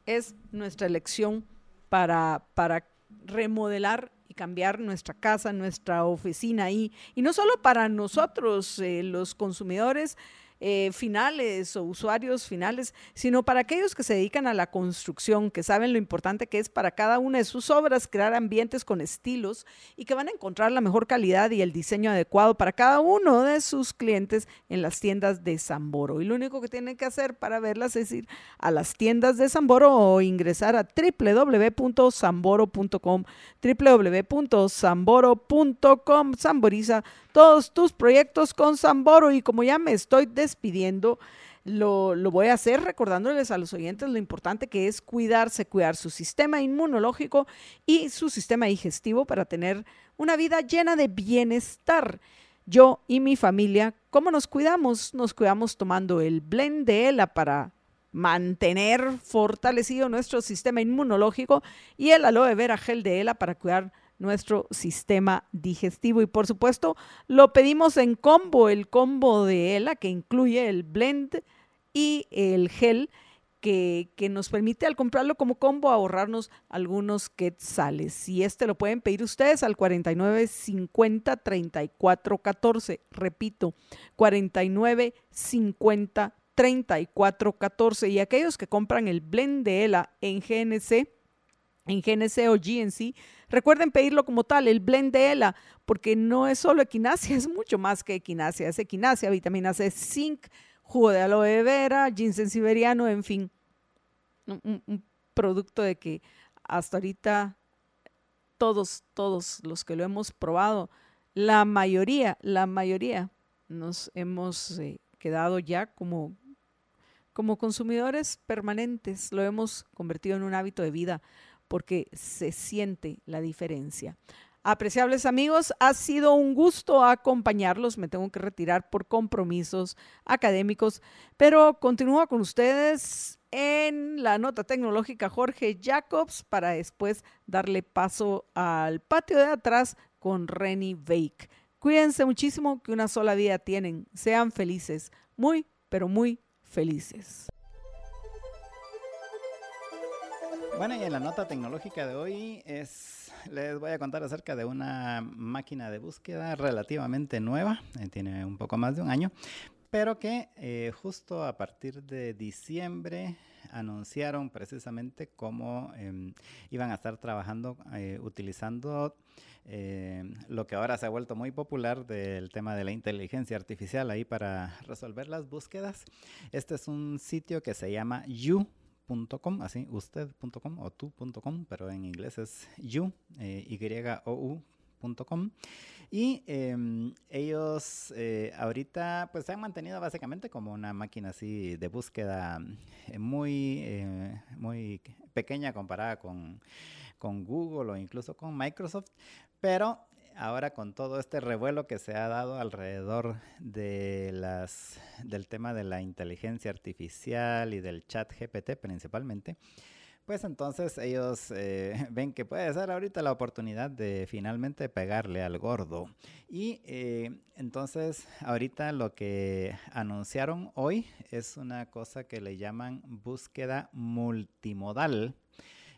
es nuestra elección para, para remodelar y cambiar nuestra casa, nuestra oficina y, y no solo para nosotros, eh, los consumidores, eh, finales o usuarios finales, sino para aquellos que se dedican a la construcción, que saben lo importante que es para cada una de sus obras crear ambientes con estilos y que van a encontrar la mejor calidad y el diseño adecuado para cada uno de sus clientes en las tiendas de Samboro. Y lo único que tienen que hacer para verlas es ir a las tiendas de Samboro o ingresar a www.samboro.com, www.samboro.com, Samboriza todos tus proyectos con Samboro y como ya me estoy despidiendo, lo, lo, voy a hacer recordándoles a los oyentes lo importante que es cuidarse, cuidar su sistema inmunológico y su sistema digestivo para tener una vida llena de bienestar. Yo y mi familia, ¿cómo nos cuidamos? Nos cuidamos tomando el blend de ELA para mantener fortalecido nuestro sistema inmunológico y el aloe vera gel de ELA para cuidar nuestro sistema digestivo. Y por supuesto, lo pedimos en combo, el combo de ELA que incluye el blend y el gel. Que, que, nos permite al comprarlo como combo ahorrarnos algunos quetzales. Y este lo pueden pedir ustedes al 49 50 34 14. Repito, 49 50 34 14. Y aquellos que compran el blend de ELA en GNC, en GNC o GNC, Recuerden pedirlo como tal, el blend de ELA, porque no es solo equinacia, es mucho más que equinacia. Es equinacia, vitamina C, zinc, jugo de aloe vera, ginseng siberiano, en fin. Un, producto de que hasta ahorita todos, todos los que lo hemos probado, la mayoría, la mayoría nos hemos eh, quedado ya como, como consumidores permanentes, lo hemos convertido en un hábito de vida porque se siente la diferencia. Apreciables amigos, ha sido un gusto acompañarlos. Me tengo que retirar por compromisos académicos, pero continúo con ustedes en la nota tecnológica Jorge Jacobs para después darle paso al patio de atrás con Renny Bake. Cuídense muchísimo que una sola vida tienen. Sean felices, muy, pero muy felices. Bueno, y en la nota tecnológica de hoy es, les voy a contar acerca de una máquina de búsqueda relativamente nueva, eh, tiene un poco más de un año, pero que eh, justo a partir de diciembre anunciaron precisamente cómo eh, iban a estar trabajando eh, utilizando lo que ahora se ha vuelto muy popular del tema de la inteligencia artificial ahí para resolver las búsquedas. Este es un sitio que se llama You usted.com, así, usted.com o tú.com, pero en inglés es you, eh, y-o-u.com. Y em, ellos eh, ahorita pues se han mantenido básicamente como una máquina así de búsqueda eh, muy, eh, muy pequeña comparada con, con Google o incluso con Microsoft, pero ahora con todo este revuelo que se ha dado alrededor de las, del tema de la inteligencia artificial y del chat GPT principalmente, pues entonces ellos eh, ven que puede ser ahorita la oportunidad de finalmente pegarle al gordo. Y eh, entonces ahorita lo que anunciaron hoy es una cosa que le llaman búsqueda multimodal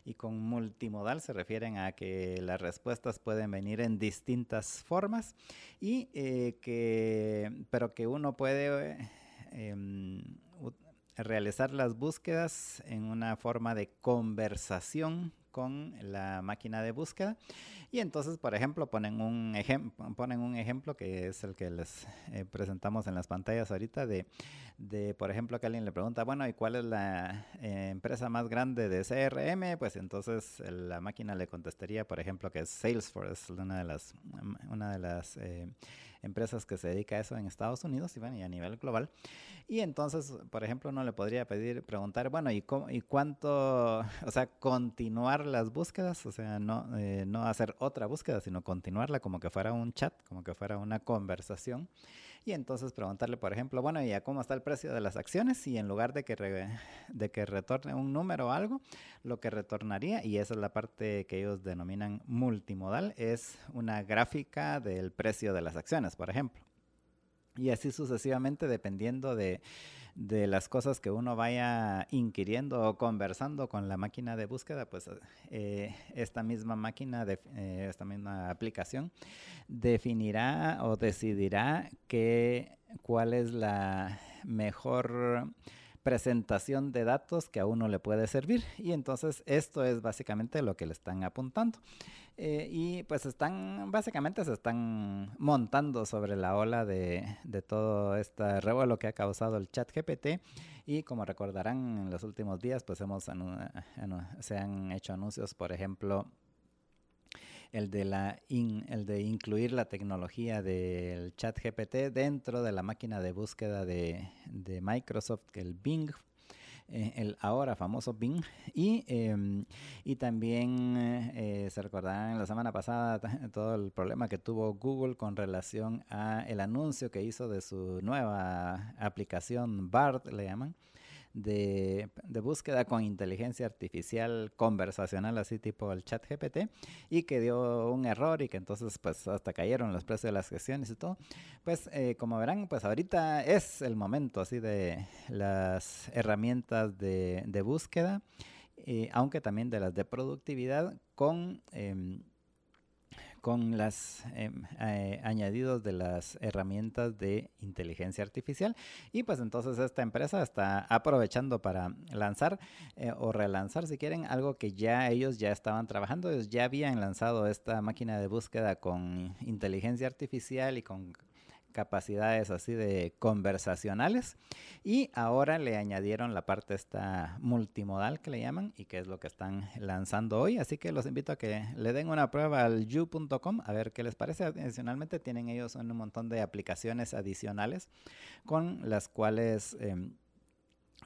y con multimodal se refieren a que las respuestas pueden venir en distintas formas y eh, que pero que uno puede em, realizar las búsquedas en una forma de conversación con la máquina de búsqueda. Y entonces, por ejemplo, ponen un, ponen un ejemplo que es el que les eh, presentamos en las pantallas ahorita de, de, por ejemplo, que alguien le pregunta, bueno, ¿y cuál es la eh, empresa más grande de CRM? Pues entonces la máquina le contestaría, por ejemplo, que es Salesforce, una de las, una de las eh, empresas que se dedica a eso en Estados Unidos y, bueno, y a nivel global. Y entonces, por ejemplo, uno le podría pedir, preguntar, bueno, ¿y, cómo, y cuánto, o sea, continuar las búsquedas? O sea, no, eh, no hacer otra búsqueda, sino continuarla como que fuera un chat, como que fuera una conversación y entonces preguntarle, por ejemplo, bueno, ¿y a cómo está el precio de las acciones? Y en lugar de que, de que retorne un número o algo, lo que retornaría, y esa es la parte que ellos denominan multimodal, es una gráfica del precio de las acciones, por ejemplo. Y así sucesivamente, dependiendo de de las cosas que uno vaya inquiriendo o conversando con la máquina de búsqueda, pues eh, esta misma máquina, eh, esta misma aplicación, definirá o decidirá que, cuál es la mejor presentación de datos que a uno le puede servir. Y entonces esto es básicamente lo que le están apuntando. Eh, y pues están, básicamente se están montando sobre la ola de, de todo este revuelo que ha causado el chat GPT. Y como recordarán, en los últimos días pues hemos se han hecho anuncios, por ejemplo, el de, la el de incluir la tecnología del chat GPT dentro de la máquina de búsqueda de, de Microsoft, el Bing, eh, el ahora famoso Bing. Y, em, y también eh, se recordarán la semana pasada todo el problema que tuvo Google con relación a el anuncio que hizo de su nueva aplicación BART, le llaman de, búsqueda con inteligencia artificial conversacional, así tipo el chat GPT, y que dio un error y que entonces pues hasta cayeron los precios de las gestiones y todo. Pues eh, como verán, pues ahorita es el momento así de las herramientas de, búsqueda, eh, aunque también de las de productividad con... Em, con los em, eh, añadidos de las herramientas de inteligencia artificial. Y pues entonces esta empresa está aprovechando para lanzar eh, o relanzar, si quieren, algo que ya ellos ya estaban trabajando. Ellos ya habían lanzado esta máquina de búsqueda con inteligencia artificial y con capacidades así de conversacionales y ahora le añadieron la parte esta multimodal que le llaman y que es lo que están lanzando hoy. Así que los invito a que le den una prueba al you.com a ver qué les parece. Adicionalmente tienen ellos un montón de aplicaciones adicionales con las cuales em,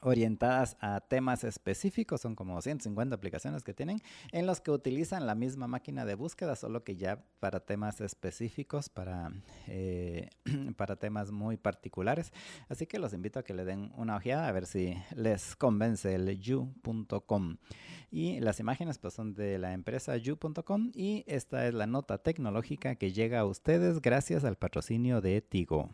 orientadas a temas específicos, son como 150 aplicaciones que tienen, en los que utilizan la misma máquina de búsqueda, solo que ya para temas específicos, para, eh, para temas muy particulares. Así que los invito a que le den una ojeada a ver si les convence el you.com. Y las imágenes pues son de la empresa you.com y esta es la nota tecnológica que llega a ustedes gracias al patrocinio de Tigo.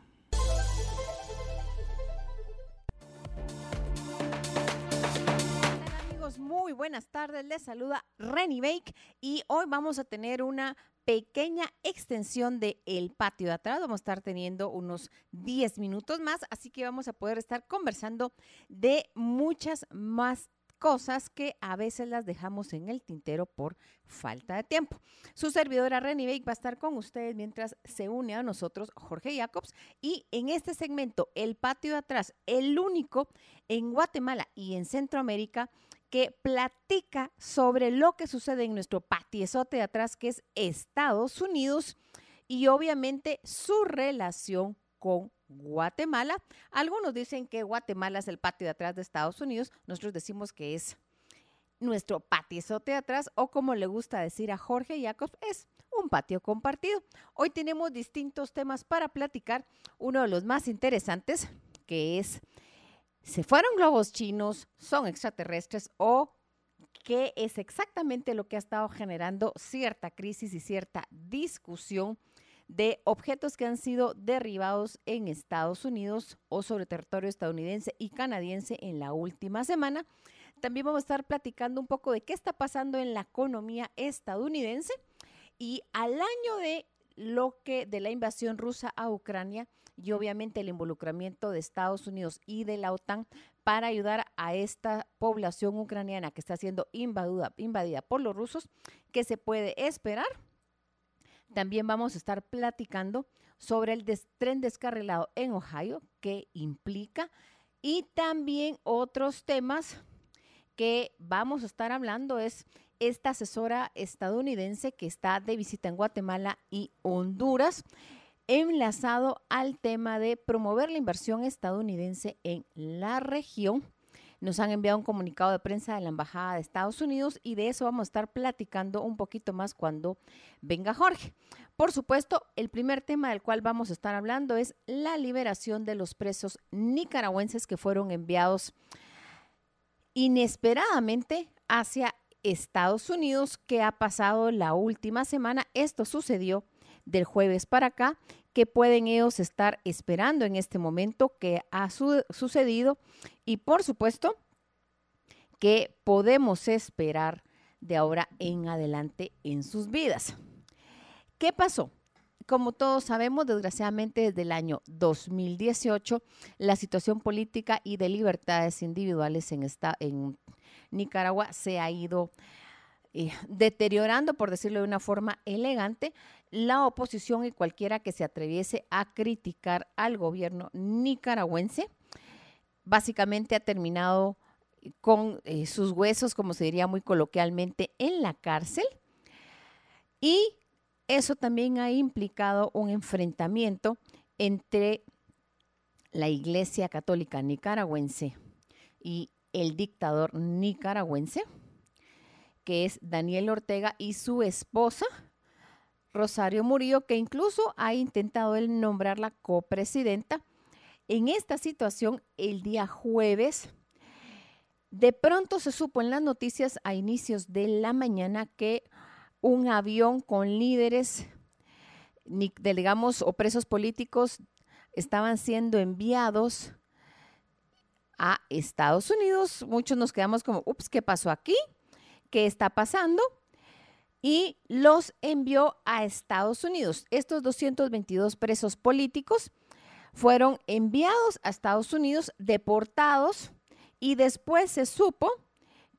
Buenas tardes. Les saluda Renny Bake y hoy vamos a tener una pequeña extensión de el patio de atrás. Vamos a estar teniendo unos 10 minutos más, así que vamos a poder estar conversando de muchas más cosas que a veces las dejamos en el tintero por falta de tiempo. Su servidora Renny Bake va a estar con ustedes mientras se une a nosotros Jorge Jacobs y en este segmento, el patio de atrás, el único en Guatemala y en Centroamérica que platica sobre lo que sucede en nuestro patiezote de atrás, que es Estados Unidos, y obviamente su relación con Guatemala. Algunos dicen que Guatemala es el patio de atrás de Estados Unidos, nosotros decimos que es nuestro patiezote de atrás, o como le gusta decir a Jorge Jacobs, es un patio compartido. Hoy tenemos distintos temas para platicar. Uno de los más interesantes, que es ¿Se fueron globos chinos? ¿Son extraterrestres? ¿O qué es exactamente lo que ha estado generando cierta crisis y cierta discusión de objetos que han sido derribados en Estados Unidos o sobre territorio estadounidense y canadiense en la última semana? También vamos a estar platicando un poco de qué está pasando en la economía estadounidense y al año de lo que de la invasión rusa a Ucrania y obviamente el involucramiento de Estados Unidos y de la OTAN para ayudar a esta población ucraniana que está siendo invadida, por los rusos, que se puede esperar. También vamos a estar platicando sobre el tren descarrilado en Ohio, que implica, y también otros temas que vamos a estar hablando es esta asesora estadounidense que está de visita en Guatemala y Honduras, enlazado al tema de promover la inversión estadounidense en la región. Nos han enviado un comunicado de prensa de la Embajada de Estados Unidos y de eso vamos a estar platicando un poquito más cuando venga Jorge. Por supuesto, el primer tema del cual vamos a estar hablando es la liberación de los presos nicaragüenses que fueron enviados inesperadamente hacia Estados Unidos. ¿Qué ha pasado la última semana? Esto sucedió del jueves para acá, que pueden ellos estar esperando en este momento que ha sucedido y por supuesto que podemos esperar de ahora en adelante en sus vidas. ¿Qué pasó? Como todos sabemos, desgraciadamente desde el año 2018, la situación política y de libertades individuales en, esta, en Nicaragua se ha ido eh, deteriorando, por decirlo de una forma elegante, la oposición y cualquiera que se atreviese a criticar al gobierno nicaragüense, básicamente ha terminado con eh, sus huesos, como se diría muy coloquialmente, en la cárcel. Y eso también ha implicado un enfrentamiento entre la Iglesia Católica Nicaragüense y el dictador nicaragüense, que es Daniel Ortega y su esposa, Rosario Murillo, que incluso ha intentado él nombrarla copresidenta. En esta situación, el día jueves, de pronto se supo en las noticias a inicios de la mañana que un avión con líderes, digamos, o presos políticos estaban siendo enviados a Estados Unidos. Muchos nos quedamos como, ups, ¿qué pasó aquí? ¿Qué está pasando? y los envió a Estados Unidos. Estos 222 presos políticos fueron enviados a Estados Unidos, deportados y después se supo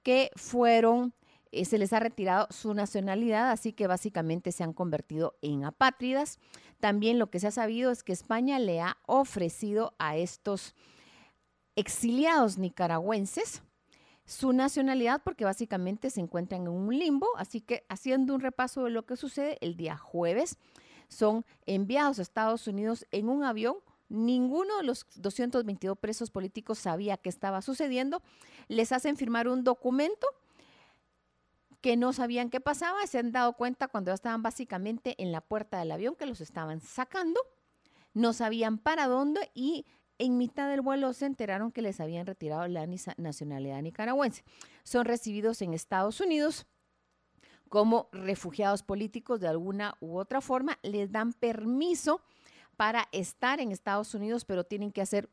que fueron, eh, se les ha retirado su nacionalidad, así que básicamente se han convertido en apátridas. También lo que se ha sabido es que España le ha ofrecido a estos exiliados nicaragüenses su nacionalidad porque básicamente se encuentran en un limbo. Así que haciendo un repaso de lo que sucede, el día jueves son enviados a Estados Unidos en un avión. Ninguno de los 222 presos políticos sabía qué estaba sucediendo. Les hacen firmar un documento que no sabían qué pasaba. Se han dado cuenta cuando ya estaban básicamente en la puerta del avión que los estaban sacando. No sabían para dónde y en mitad del vuelo se enteraron que les habían retirado la nacionalidad nicaragüense. Son recibidos en Estados Unidos como refugiados políticos de alguna u otra forma. Les dan permiso para estar en Estados Unidos, pero tienen que hacer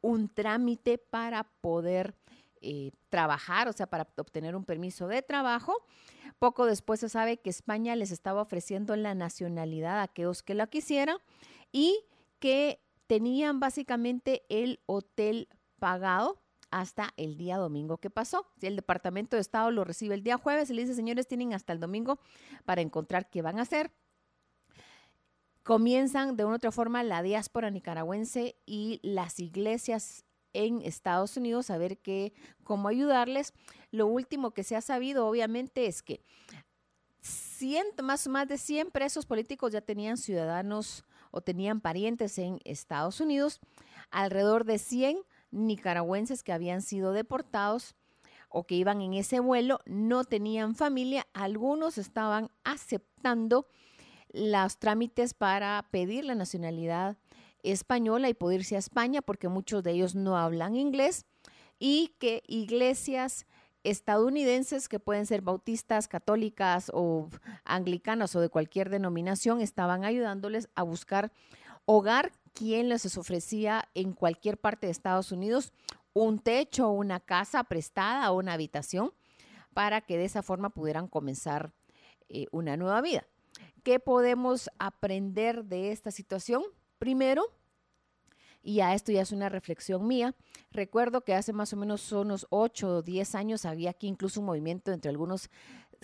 un trámite para poder eh, trabajar, o sea, para obtener un permiso de trabajo. Poco después se sabe que España les estaba ofreciendo la nacionalidad a aquellos que la quisieran y que tenían básicamente el hotel pagado hasta el día domingo que pasó. El Departamento de Estado lo recibe el día jueves y le dice, señores, tienen hasta el domingo para encontrar qué van a hacer. Comienzan de una u otra forma la diáspora nicaragüense y las iglesias en Estados Unidos a ver qué, cómo ayudarles. Lo último que se ha sabido, obviamente, es que más, más de 100 presos políticos ya tenían ciudadanos o tenían parientes en Estados Unidos, alrededor de 100 nicaragüenses que habían sido deportados o que iban en ese vuelo no tenían familia, algunos estaban aceptando los trámites para pedir la nacionalidad española y poder irse a España porque muchos de ellos no hablan inglés y que iglesias estadounidenses que pueden ser bautistas, católicas o anglicanas o de cualquier denominación estaban ayudándoles a buscar hogar, quien les ofrecía en cualquier parte de Estados Unidos un techo, una casa prestada o una habitación para que de esa forma pudieran comenzar eh, una nueva vida. ¿qué podemos aprender de esta situación? Primero, y a esto ya es una reflexión mía. Recuerdo que hace más o menos unos 8 o 10 años había aquí incluso un movimiento entre algunos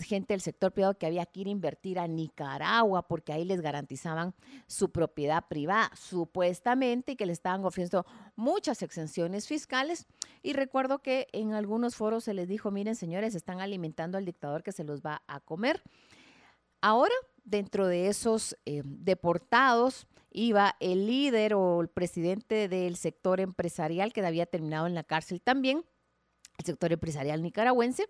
gente del sector privado que había que ir a invertir a Nicaragua porque ahí les garantizaban su propiedad privada, supuestamente, y que le estaban ofreciendo muchas exenciones fiscales. Y recuerdo que en algunos foros se les dijo, miren señores, están alimentando al dictador que se los va a comer. Ahora, dentro de esos eh, deportados, iba el líder o el presidente del sector empresarial que había terminado en la cárcel también, el sector empresarial nicaragüense,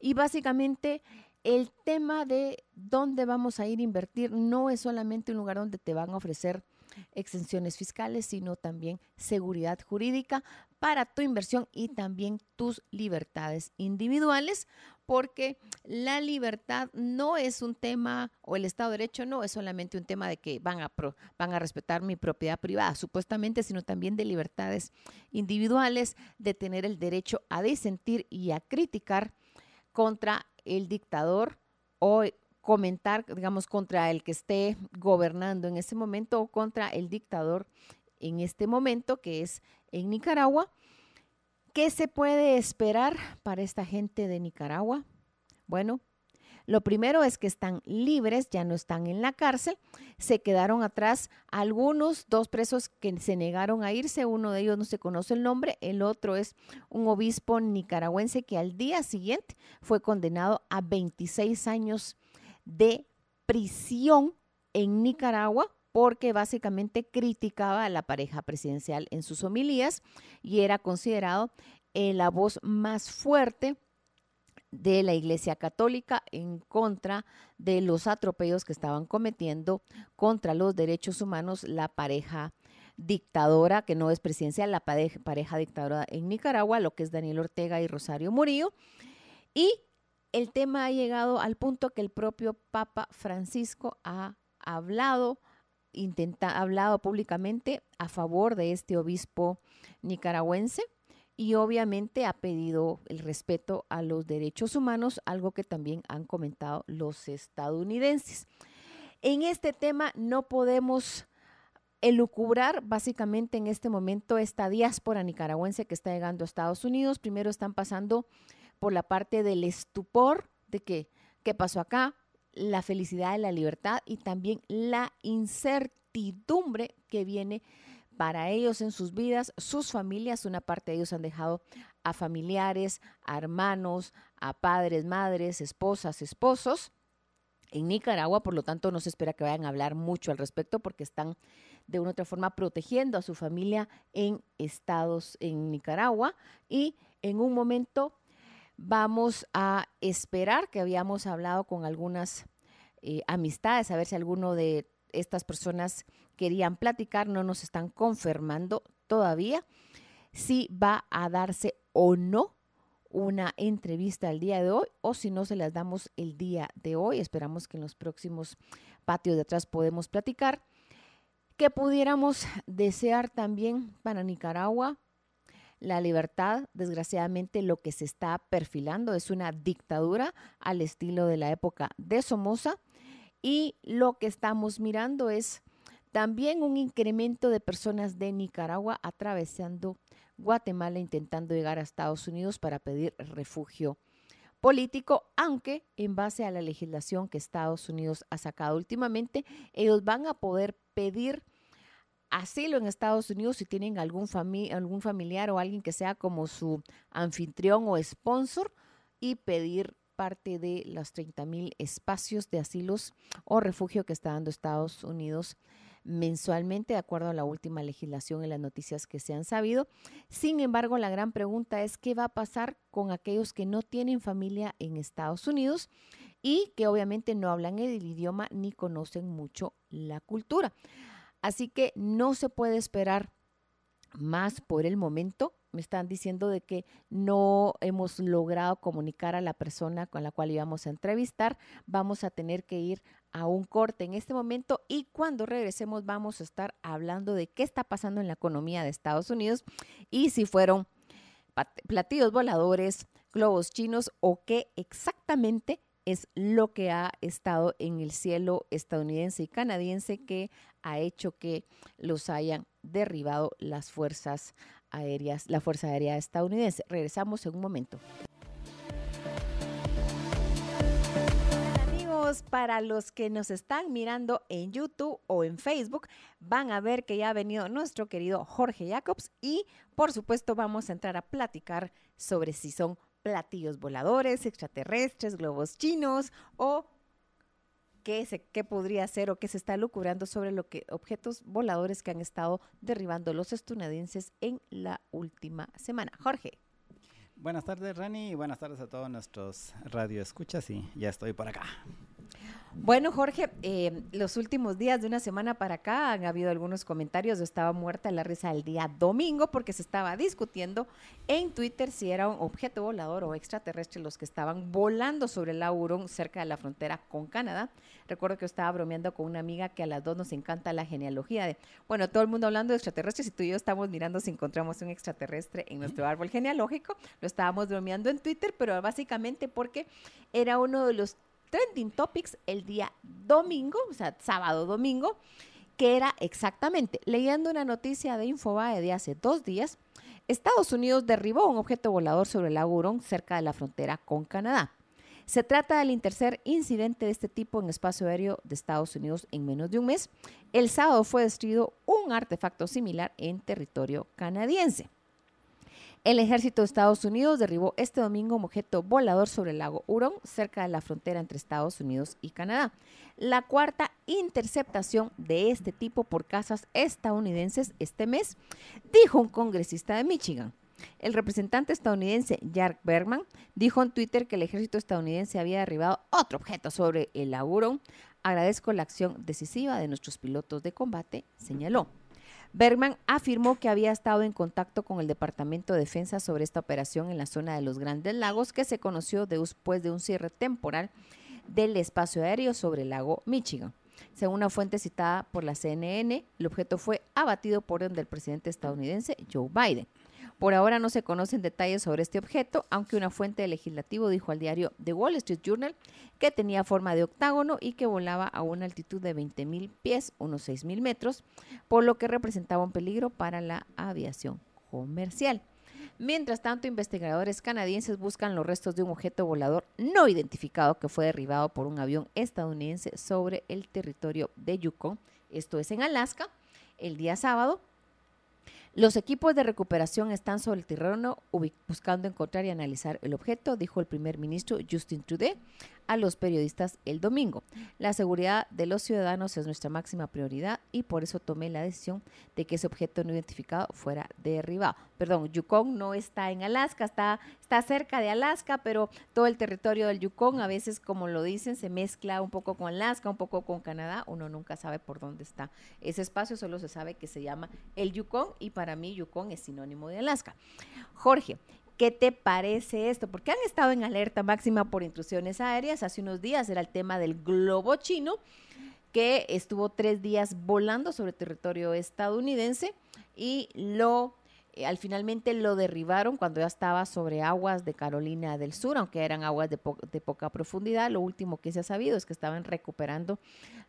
y básicamente el tema de dónde vamos a ir a invertir no es solamente un lugar donde te van a ofrecer exenciones fiscales, sino también seguridad jurídica para tu inversión y también tus libertades individuales, porque la libertad no es un tema, o el Estado de Derecho no es solamente un tema de que van a, van a respetar mi propiedad privada, supuestamente, sino también de libertades individuales, de tener el derecho a disentir y a criticar contra el dictador o comentar, digamos, contra el que esté gobernando en ese momento o contra el dictador en este momento, que es en Nicaragua. ¿Qué se puede esperar para esta gente de Nicaragua? Bueno, lo primero es que están libres, ya no están en la cárcel. Se quedaron atrás algunos, dos presos que se negaron a irse. Uno de ellos no se conoce el nombre, el otro es un obispo nicaragüense que al día siguiente fue condenado a 26 años de prisión en Nicaragua porque básicamente criticaba a la pareja presidencial en sus homilías y era considerado eh, la voz más fuerte de la Iglesia Católica en contra de los atropellos que estaban cometiendo contra los derechos humanos la pareja dictadora, que no es presidencial, la pareja, pareja dictadora en Nicaragua, lo que es Daniel Ortega y Rosario Murillo. Y el tema ha llegado al punto que el propio Papa Francisco ha hablado, intenta, ha hablado públicamente a favor de este obispo nicaragüense y obviamente ha pedido el respeto a los derechos humanos, algo que también han comentado los estadounidenses. En este tema no podemos elucubrar básicamente en este momento esta diáspora nicaragüense que está llegando a Estados Unidos. Primero están pasando por la parte del estupor de que qué pasó acá, la felicidad de la libertad y también la incertidumbre que viene para ellos en sus vidas, sus familias, una parte de ellos han dejado a familiares, a hermanos, a padres, madres, esposas, esposos. En Nicaragua, por lo tanto, no se espera que vayan a hablar mucho al respecto porque están de una u otra forma protegiendo a su familia en estados en Nicaragua y en un momento vamos a esperar que habíamos hablado con algunas eh, amistades, a ver si alguno de estas personas querían platicar, no nos están confirmando todavía si va a darse o no una entrevista el día de hoy o si no se las damos el día de hoy. Esperamos que en los próximos patios de atrás podemos platicar. Que pudiéramos desear también para Nicaragua la libertad. Desgraciadamente lo que se está perfilando es una dictadura al estilo de la época de Somoza y lo que estamos mirando es también un incremento de personas de Nicaragua atravesando Guatemala intentando llegar a Estados Unidos para pedir refugio político, aunque en base a la legislación que Estados Unidos ha sacado últimamente, ellos van a poder pedir asilo en Estados Unidos si tienen algún, algún familiar o alguien que sea como su anfitrión o sponsor y pedir parte de los 30 mil espacios de asilos o refugio que está dando Estados Unidos mensualmente, de acuerdo a la última legislación y las noticias que se han sabido. Sin embargo, la gran pregunta es qué va a pasar con aquellos que no tienen familia en Estados Unidos y que obviamente no hablan el idioma ni conocen mucho la cultura. Así que no se puede esperar más por el momento me están diciendo de que no hemos logrado comunicar a la persona con la cual íbamos a entrevistar. Vamos a tener que ir a un corte en este momento y cuando regresemos vamos a estar hablando de qué está pasando en la economía de Estados Unidos y si fueron platillos voladores, globos chinos o qué exactamente es lo que ha estado en el cielo estadounidense y canadiense que ha hecho que los hayan derribado las fuerzas aéreas, la Fuerza Aérea estadounidense. Regresamos en un momento. Amigos, para los que nos están mirando en YouTube o en Facebook, van a ver que ya ha venido nuestro querido Jorge Jacobs y por supuesto vamos a entrar a platicar sobre si son platillos voladores, extraterrestres, globos chinos o qué, se, qué podría ser o qué se está lucubrando sobre lo que objetos voladores que han estado derribando los estadounidenses en la última semana. Jorge. Buenas tardes, Rani, y buenas tardes a todos nuestros radioescuchas y ya estoy por acá. Bueno, Jorge, eh, los últimos días de una semana para acá han habido algunos comentarios. Yo estaba muerta la risa el día domingo porque se estaba discutiendo en Twitter si era un objeto volador o extraterrestre los que estaban volando sobre el Auron cerca de la frontera con Canadá. Recuerdo que yo estaba bromeando con una amiga que a las dos nos encanta la genealogía de, bueno, todo el mundo hablando de extraterrestres y tú y yo estamos mirando si encontramos un extraterrestre en nuestro árbol genealógico. Lo estábamos bromeando en Twitter, pero básicamente porque era uno de los trending topics el día domingo, o sea, sábado domingo, que era exactamente, leyendo una noticia de Infobae de hace dos días, Estados Unidos derribó un objeto volador sobre el lago cerca de la frontera con Canadá. Se trata del tercer incidente de este tipo en espacio aéreo de Estados Unidos en menos de un mes. El sábado fue destruido un artefacto similar en territorio canadiense. El ejército de Estados Unidos derribó este domingo un objeto volador sobre el lago Hurón, cerca de la frontera entre Estados Unidos y Canadá. La cuarta interceptación de este tipo por casas estadounidenses este mes, dijo un congresista de Michigan. El representante estadounidense Jack Bergman dijo en Twitter que el ejército estadounidense había derribado otro objeto sobre el lago Hurón. Agradezco la acción decisiva de nuestros pilotos de combate, señaló. Bergman afirmó que había estado en contacto con el Departamento de Defensa sobre esta operación en la zona de los Grandes Lagos, que se conoció después de un cierre temporal del espacio aéreo sobre el lago Michigan. Según una fuente citada por la CNN, el objeto fue abatido por orden del presidente estadounidense Joe Biden. Por ahora no se conocen detalles sobre este objeto, aunque una fuente del legislativo dijo al diario The Wall Street Journal que tenía forma de octágono y que volaba a una altitud de 20.000 pies, unos 6.000 metros, por lo que representaba un peligro para la aviación comercial. Mientras tanto, investigadores canadienses buscan los restos de un objeto volador no identificado que fue derribado por un avión estadounidense sobre el territorio de Yukon, esto es en Alaska, el día sábado, los equipos de recuperación están sobre el terreno buscando encontrar y analizar el objeto, dijo el primer ministro Justin Trudeau a los periodistas el domingo. La seguridad de los ciudadanos es nuestra máxima prioridad y por eso tomé la decisión de que ese objeto no identificado fuera derribado. Perdón, Yukon no está en Alaska, está, está cerca de Alaska, pero todo el territorio del Yukon a veces, como lo dicen, se mezcla un poco con Alaska, un poco con Canadá. Uno nunca sabe por dónde está ese espacio, solo se sabe que se llama el Yukon y para mí Yukon es sinónimo de Alaska. Jorge, ¿Qué te parece esto? Porque han estado en alerta máxima por intrusiones aéreas. Hace unos días era el tema del globo chino, que estuvo tres días volando sobre territorio estadounidense y lo eh, al finalmente lo derribaron cuando ya estaba sobre aguas de Carolina del Sur, aunque eran aguas de, poca profundidad. Lo último que se ha sabido es que estaban recuperando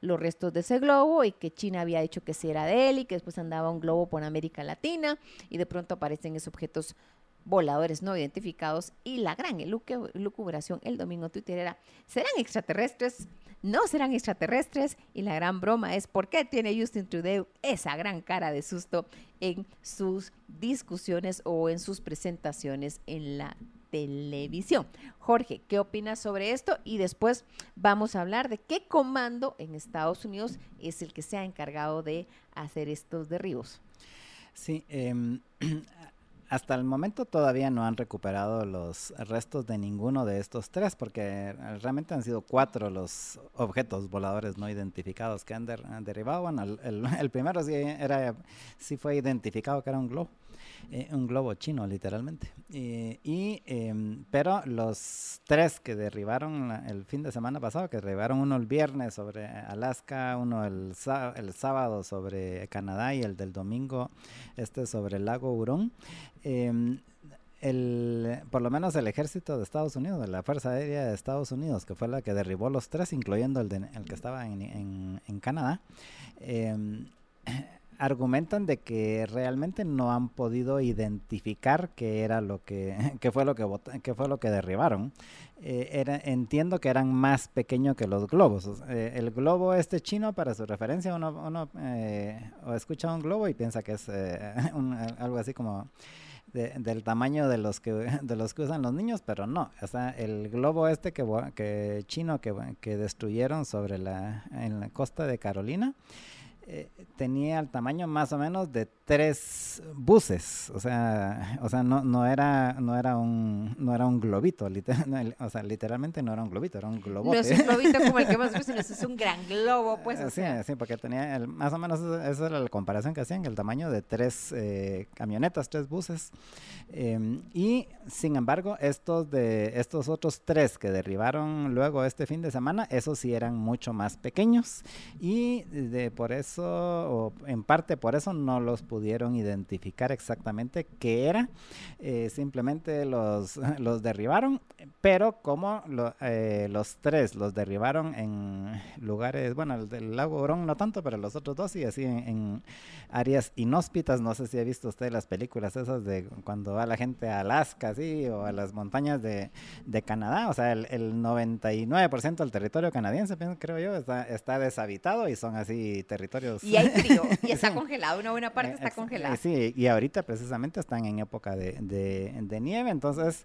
los restos de ese globo y que China había dicho que sí era de él y que después andaba un globo por América Latina y de pronto aparecen esos objetos voladores no identificados y la gran lucubración el domingo Twitter era, ¿serán extraterrestres? ¿No serán extraterrestres? Y la gran broma es, ¿por qué tiene Justin Trudeau esa gran cara de susto en sus discusiones o en sus presentaciones en la televisión. Jorge, ¿qué opinas sobre esto? Y después vamos a hablar de qué comando en Estados Unidos es el que se ha encargado de hacer estos derribos. Sí, eh, hasta el momento todavía no han recuperado los restos de ninguno de estos tres, porque realmente han sido cuatro los objetos voladores no identificados que han, derribado. Bueno, el, primero sí, era, sí fue identificado que era un globo. Eh, un globo chino, literalmente. y, em, pero los tres que derribaron el fin de semana pasado, que derribaron uno el viernes sobre Alaska, uno el, el sábado sobre Canadá y el del domingo este sobre el lago Hurón, em, el, por lo menos el ejército de Estados Unidos, la Fuerza Aérea de Estados Unidos, que fue la que derribó los tres, incluyendo el, el que estaba en, en, Canadá, eh, argumentan de que realmente no han podido identificar qué era lo que, qué fue lo que, qué fue lo que derribaron. Eh, era, entiendo que eran más pequeños que los globos. Eh, el globo este chino, para su referencia, uno, uno eh, escucha un globo y piensa que es eh, un, algo así como de, del tamaño de los que de los que usan los niños, pero no. O sea, el globo este que, que chino que, que destruyeron sobre la en la costa de Carolina eh, tenía el tamaño más o menos de tres buses, o sea, o sea, no, no era, no era un, no era un globito, literal, o sea, literalmente no era un globito, era un globote. No es un globito como el que hemos visto, es un gran globo, pues. sí, sí, porque tenía, el, más o menos esa era la comparación que hacían, el tamaño de tres eh, camionetas, tres buses, eh, y sin embargo, estos de, estos otros tres que derribaron luego este fin de semana, esos sí eran mucho más pequeños, y de, por eso, en parte por eso no los pudieron identificar exactamente qué era. Eh, simplemente los, los derribaron, pero como lo, eh, los tres los derribaron en lugares, bueno, el del lago Orón no tanto, pero los otros dos y así en, en, áreas inhóspitas. No sé si ha visto usted las películas esas de cuando va la gente a Alaska, sí, o a las montañas de, de Canadá. O sea, el, el 99% del territorio canadiense, creo yo, está, está deshabitado y son así territorios. Y hay frío, y está congelado, una buena parte está congelada. Sí, y ahorita precisamente están en época de, de, de nieve, entonces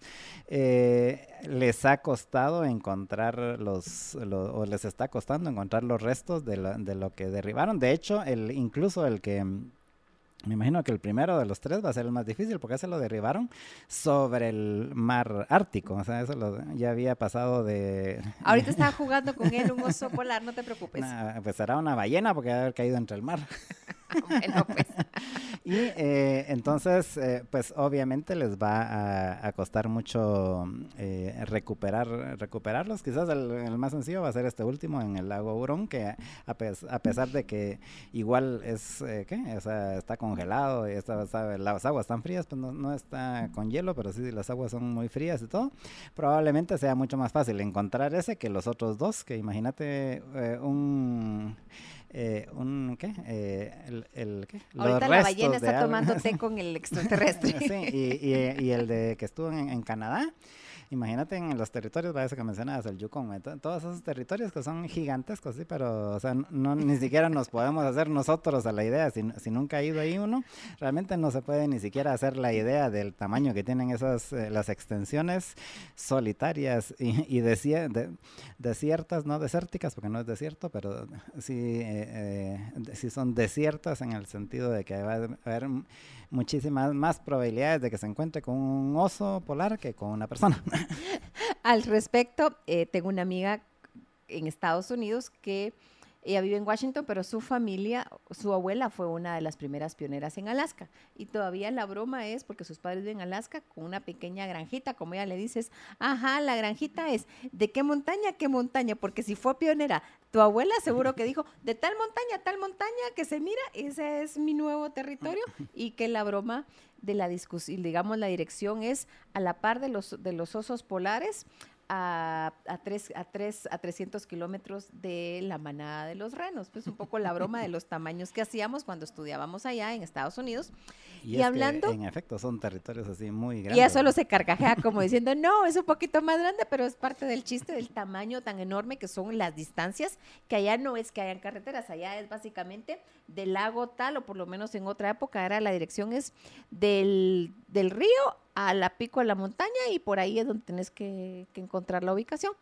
eh, les ha costado encontrar los, lo, o les está costando encontrar los restos de, la, de lo que derribaron. De hecho, el, incluso el que me imagino que el primero de los tres va a ser el más difícil porque ese lo derribaron sobre el mar Ártico. O sea, eso lo, ya había pasado de... Ahorita estaba jugando con él un oso polar, no te preocupes. Nah, pues será una ballena porque debe haber caído entre el mar. bueno, pues. Y eh, entonces, eh, pues obviamente les va a, costar mucho eh, recuperar, recuperarlos. Quizás el, más sencillo va a ser este último en el lago Hurón, que a, pes a pesar de que igual es, ¿qué? O sea, está congelado y está, las aguas están frías, pues no, no, está con hielo, pero sí las aguas son muy frías y todo. Probablemente sea mucho más fácil encontrar ese que los otros dos, que imagínate un eh, un ¿qué? Eh, el, el, ¿qué? Ahorita la ballena está tomando té con el extraterrestre. sí, y, y, y, el de que estuvo en, en Canadá. Imagínate en los territorios, parece que mencionabas el Yukon, todos esos territorios que son gigantescos, sí, pero o sea, no ni siquiera nos podemos hacer nosotros a la idea, si, si, nunca ha ido ahí uno, realmente no se puede ni siquiera hacer la idea del tamaño que tienen esas, eh, las extensiones solitarias y, y de, desiertas, no desérticas, porque no es desierto, pero sí, eh, eh, sí son desiertas en el sentido de que va a haber muchísimas más probabilidades de que se encuentre con un oso polar que con una persona. Al respecto, eh, tengo una amiga en Estados Unidos que ella vive en Washington, pero su familia, su abuela fue una de las primeras pioneras en Alaska. Y todavía la broma es, porque sus padres viven en Alaska, con una pequeña granjita, como ella le dices, ajá, la granjita es, ¿de qué montaña? ¿Qué montaña? Porque si fue pionera, tu abuela seguro que dijo, de tal montaña, tal montaña, que se mira, ese es mi nuevo territorio. Y que la broma de la discusión, digamos, la dirección es a la par de los, de los osos polares, a, a, tres, a, tres, a 300 kilómetros de la manada de los renos. Pues un poco la broma de los tamaños que hacíamos cuando estudiábamos allá en Estados Unidos. Y, y hablando... en efecto, son territorios así muy grandes. Y ya solo se carcajea como diciendo, no, es un poquito más grande, pero es parte del chiste del tamaño tan enorme que son las distancias, que allá no es que hayan carreteras, allá es básicamente del lago tal, o por lo menos en otra época era la dirección es del, del río a la pico de la montaña y por ahí es donde tenés que, encontrar la ubicación.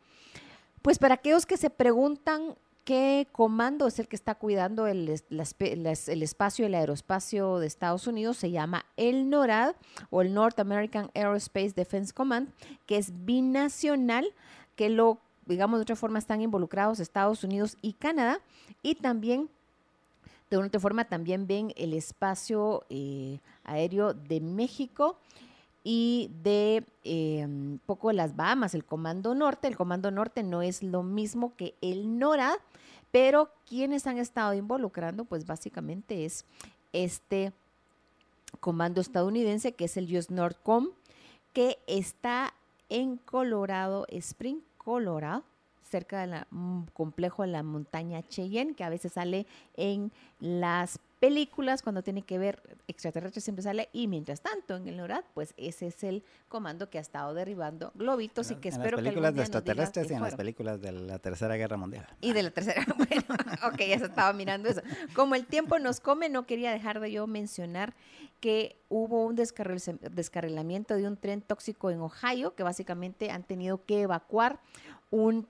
Pues para aquellos que se preguntan qué comando es el que está cuidando el, el espacio, el aeroespacio de Estados Unidos, se llama el NORAD o el North American Aerospace Defense Command, que es binacional, que lo, digamos de otra forma, están involucrados Estados Unidos y Canadá, y también de otra forma también ven el espacio eh, aéreo de México y de un poco de las Bahamas, el Comando Norte. El Comando Norte no es lo mismo que el NORAD, pero quienes han estado involucrando, pues básicamente es este comando estadounidense, que es el US NORDCOM, que está en Colorado Spring, Colorado cerca del mm, complejo de la montaña Cheyenne, que a veces sale en las películas cuando tiene que ver extraterrestres siempre sale y mientras tanto en el NORAD pues ese es el comando que ha estado derribando globitos y que en espero las que películas algún de día nos diga extraterrestres y en las películas de la Tercera Guerra Mundial. Y de la tercera, bueno, ok, ya se estaba mirando eso. Como el tiempo nos come, no quería dejar de yo mencionar que hubo un descarril- descarrilamiento de un tren tóxico en Ohio, que básicamente han tenido que evacuar un,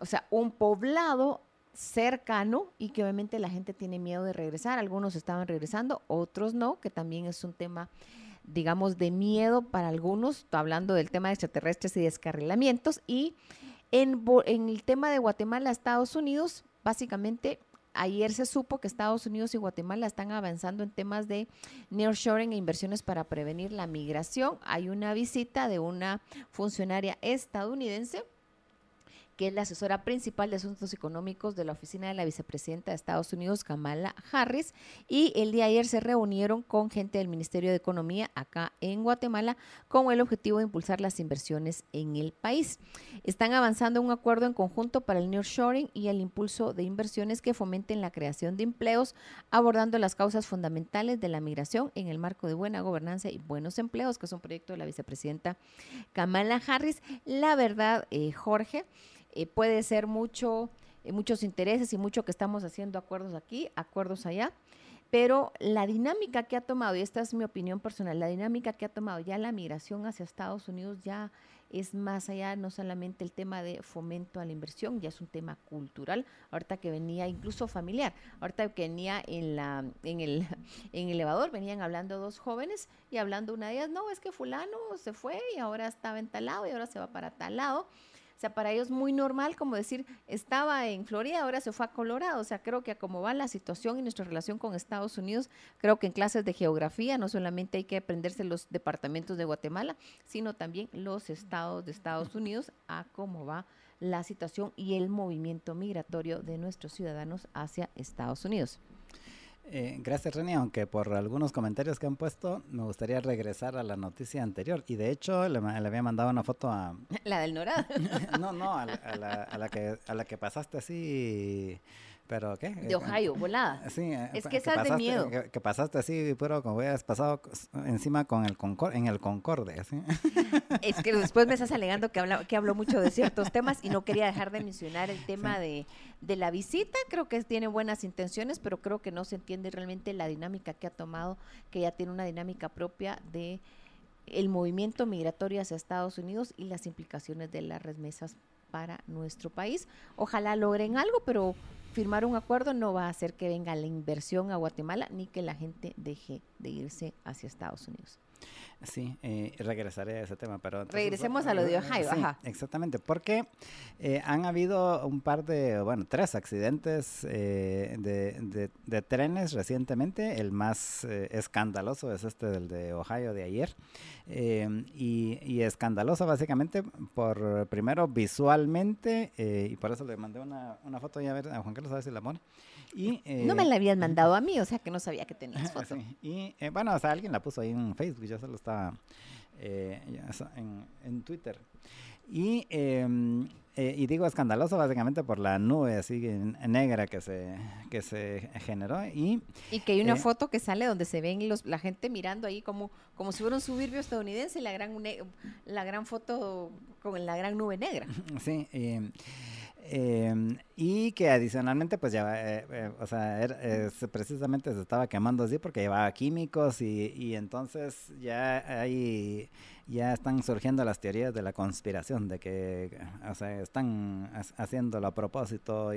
o sea, un poblado cercano y que obviamente la gente tiene miedo de regresar. Algunos estaban regresando, otros no, que también es un tema digamos, de miedo para algunos, hablando del tema de extraterrestres y descarrilamientos. Y en, en el tema de Guatemala, Estados Unidos, básicamente ayer se supo que Estados Unidos y Guatemala están avanzando en temas de nearshoring e inversiones para prevenir la migración. Hay una visita de una funcionaria estadounidense que es la asesora principal de asuntos económicos de la oficina de la vicepresidenta de Estados Unidos, Kamala Harris, y el día de ayer se reunieron con gente del Ministerio de Economía acá en Guatemala con el objetivo de impulsar las inversiones en el país. Están avanzando un acuerdo en conjunto para el nearshoring y el impulso de inversiones que fomenten la creación de empleos, abordando las causas fundamentales de la migración en el marco de buena gobernanza y buenos empleos, que es un proyecto de la vicepresidenta Kamala Harris. La verdad, eh, Jorge, eh, puede ser mucho, eh, muchos intereses y mucho que estamos haciendo acuerdos aquí, acuerdos allá, pero la dinámica que ha tomado, y esta es mi opinión personal, la dinámica que ha tomado ya la migración hacia Estados Unidos ya es más allá, no solamente el tema de fomento a la inversión, ya es un tema cultural, ahorita que venía incluso familiar, ahorita que venía en, la, en, el, en el elevador, venían hablando dos jóvenes y hablando una de ellas, no, es que fulano se fue y ahora estaba en y ahora se va para tal lado. O sea, para ellos muy normal como decir, estaba en Florida, ahora se fue a Colorado. O sea, creo que a cómo va la situación y nuestra relación con Estados Unidos, creo que en clases de geografía no solamente hay que aprenderse los departamentos de Guatemala, sino también los estados de Estados Unidos a cómo va la situación y el movimiento migratorio de nuestros ciudadanos hacia Estados Unidos. Eh, gracias, Reni, aunque por algunos comentarios que han puesto, me gustaría regresar a la noticia anterior. Y de hecho, le, había mandado una foto a... La del Norad. no, no, a la, a la- a la que, a la que pasaste así... ¿Pero qué? De Ohio, volada. Sí, eh, Es que es de miedo. Que, que pasaste así, pero como hubieras pasado encima con el Concor en el Concorde, así. Es que después me estás alegando que, habla, que habló mucho de ciertos temas y no quería dejar de mencionar el tema de, de la visita. Creo que tiene buenas intenciones, pero creo que no se entiende realmente la dinámica que ha tomado, que ya tiene una dinámica propia de el movimiento migratorio hacia Estados Unidos y las implicaciones de las remesas para nuestro país. Ojalá logren algo, pero firmar un acuerdo no va a hacer que venga la inversión a Guatemala ni que la gente deje de irse haciaEstados Unidos. Sí, eh, regresaré a ese tema, pero... entonces, Regresemos a lo de eh, Ohio, sí, ajá. exactamente, porque eh, han habido un par de, bueno, tres accidentes eh, de, de- de trenes recientemente. El más escandaloso es este del de Ohio de ayer. Eh, y, y escandaloso básicamente por, primero, visualmente, eh, y por eso le mandé una, una foto ya a ver, a Juan Carlos, a ver si la pone. Y, No me la habían mandado a mí, o sea que no sabía que tenías foto. Sí, Y bueno, o sea, alguien la puso ahí en Facebook, yo solo estaba eh, en, en Twitter. Y, em, eh, y digo escandaloso básicamente por la nube así negra que se, que se generó. Y Y que hay una Eh. foto que sale donde se ven los, la gente mirando ahí como, como si fuera un suburbio estadounidense y la gran, la gran foto con la gran nube negra. Sí, em, y que adicionalmente, pues ya, eh, eh, o sea, precisamente se estaba quemando así porque llevaba químicos y, y entonces ya hay, ya están surgiendo las teorías de la conspiración, de que, o sea, están ha- haciendo a propósito,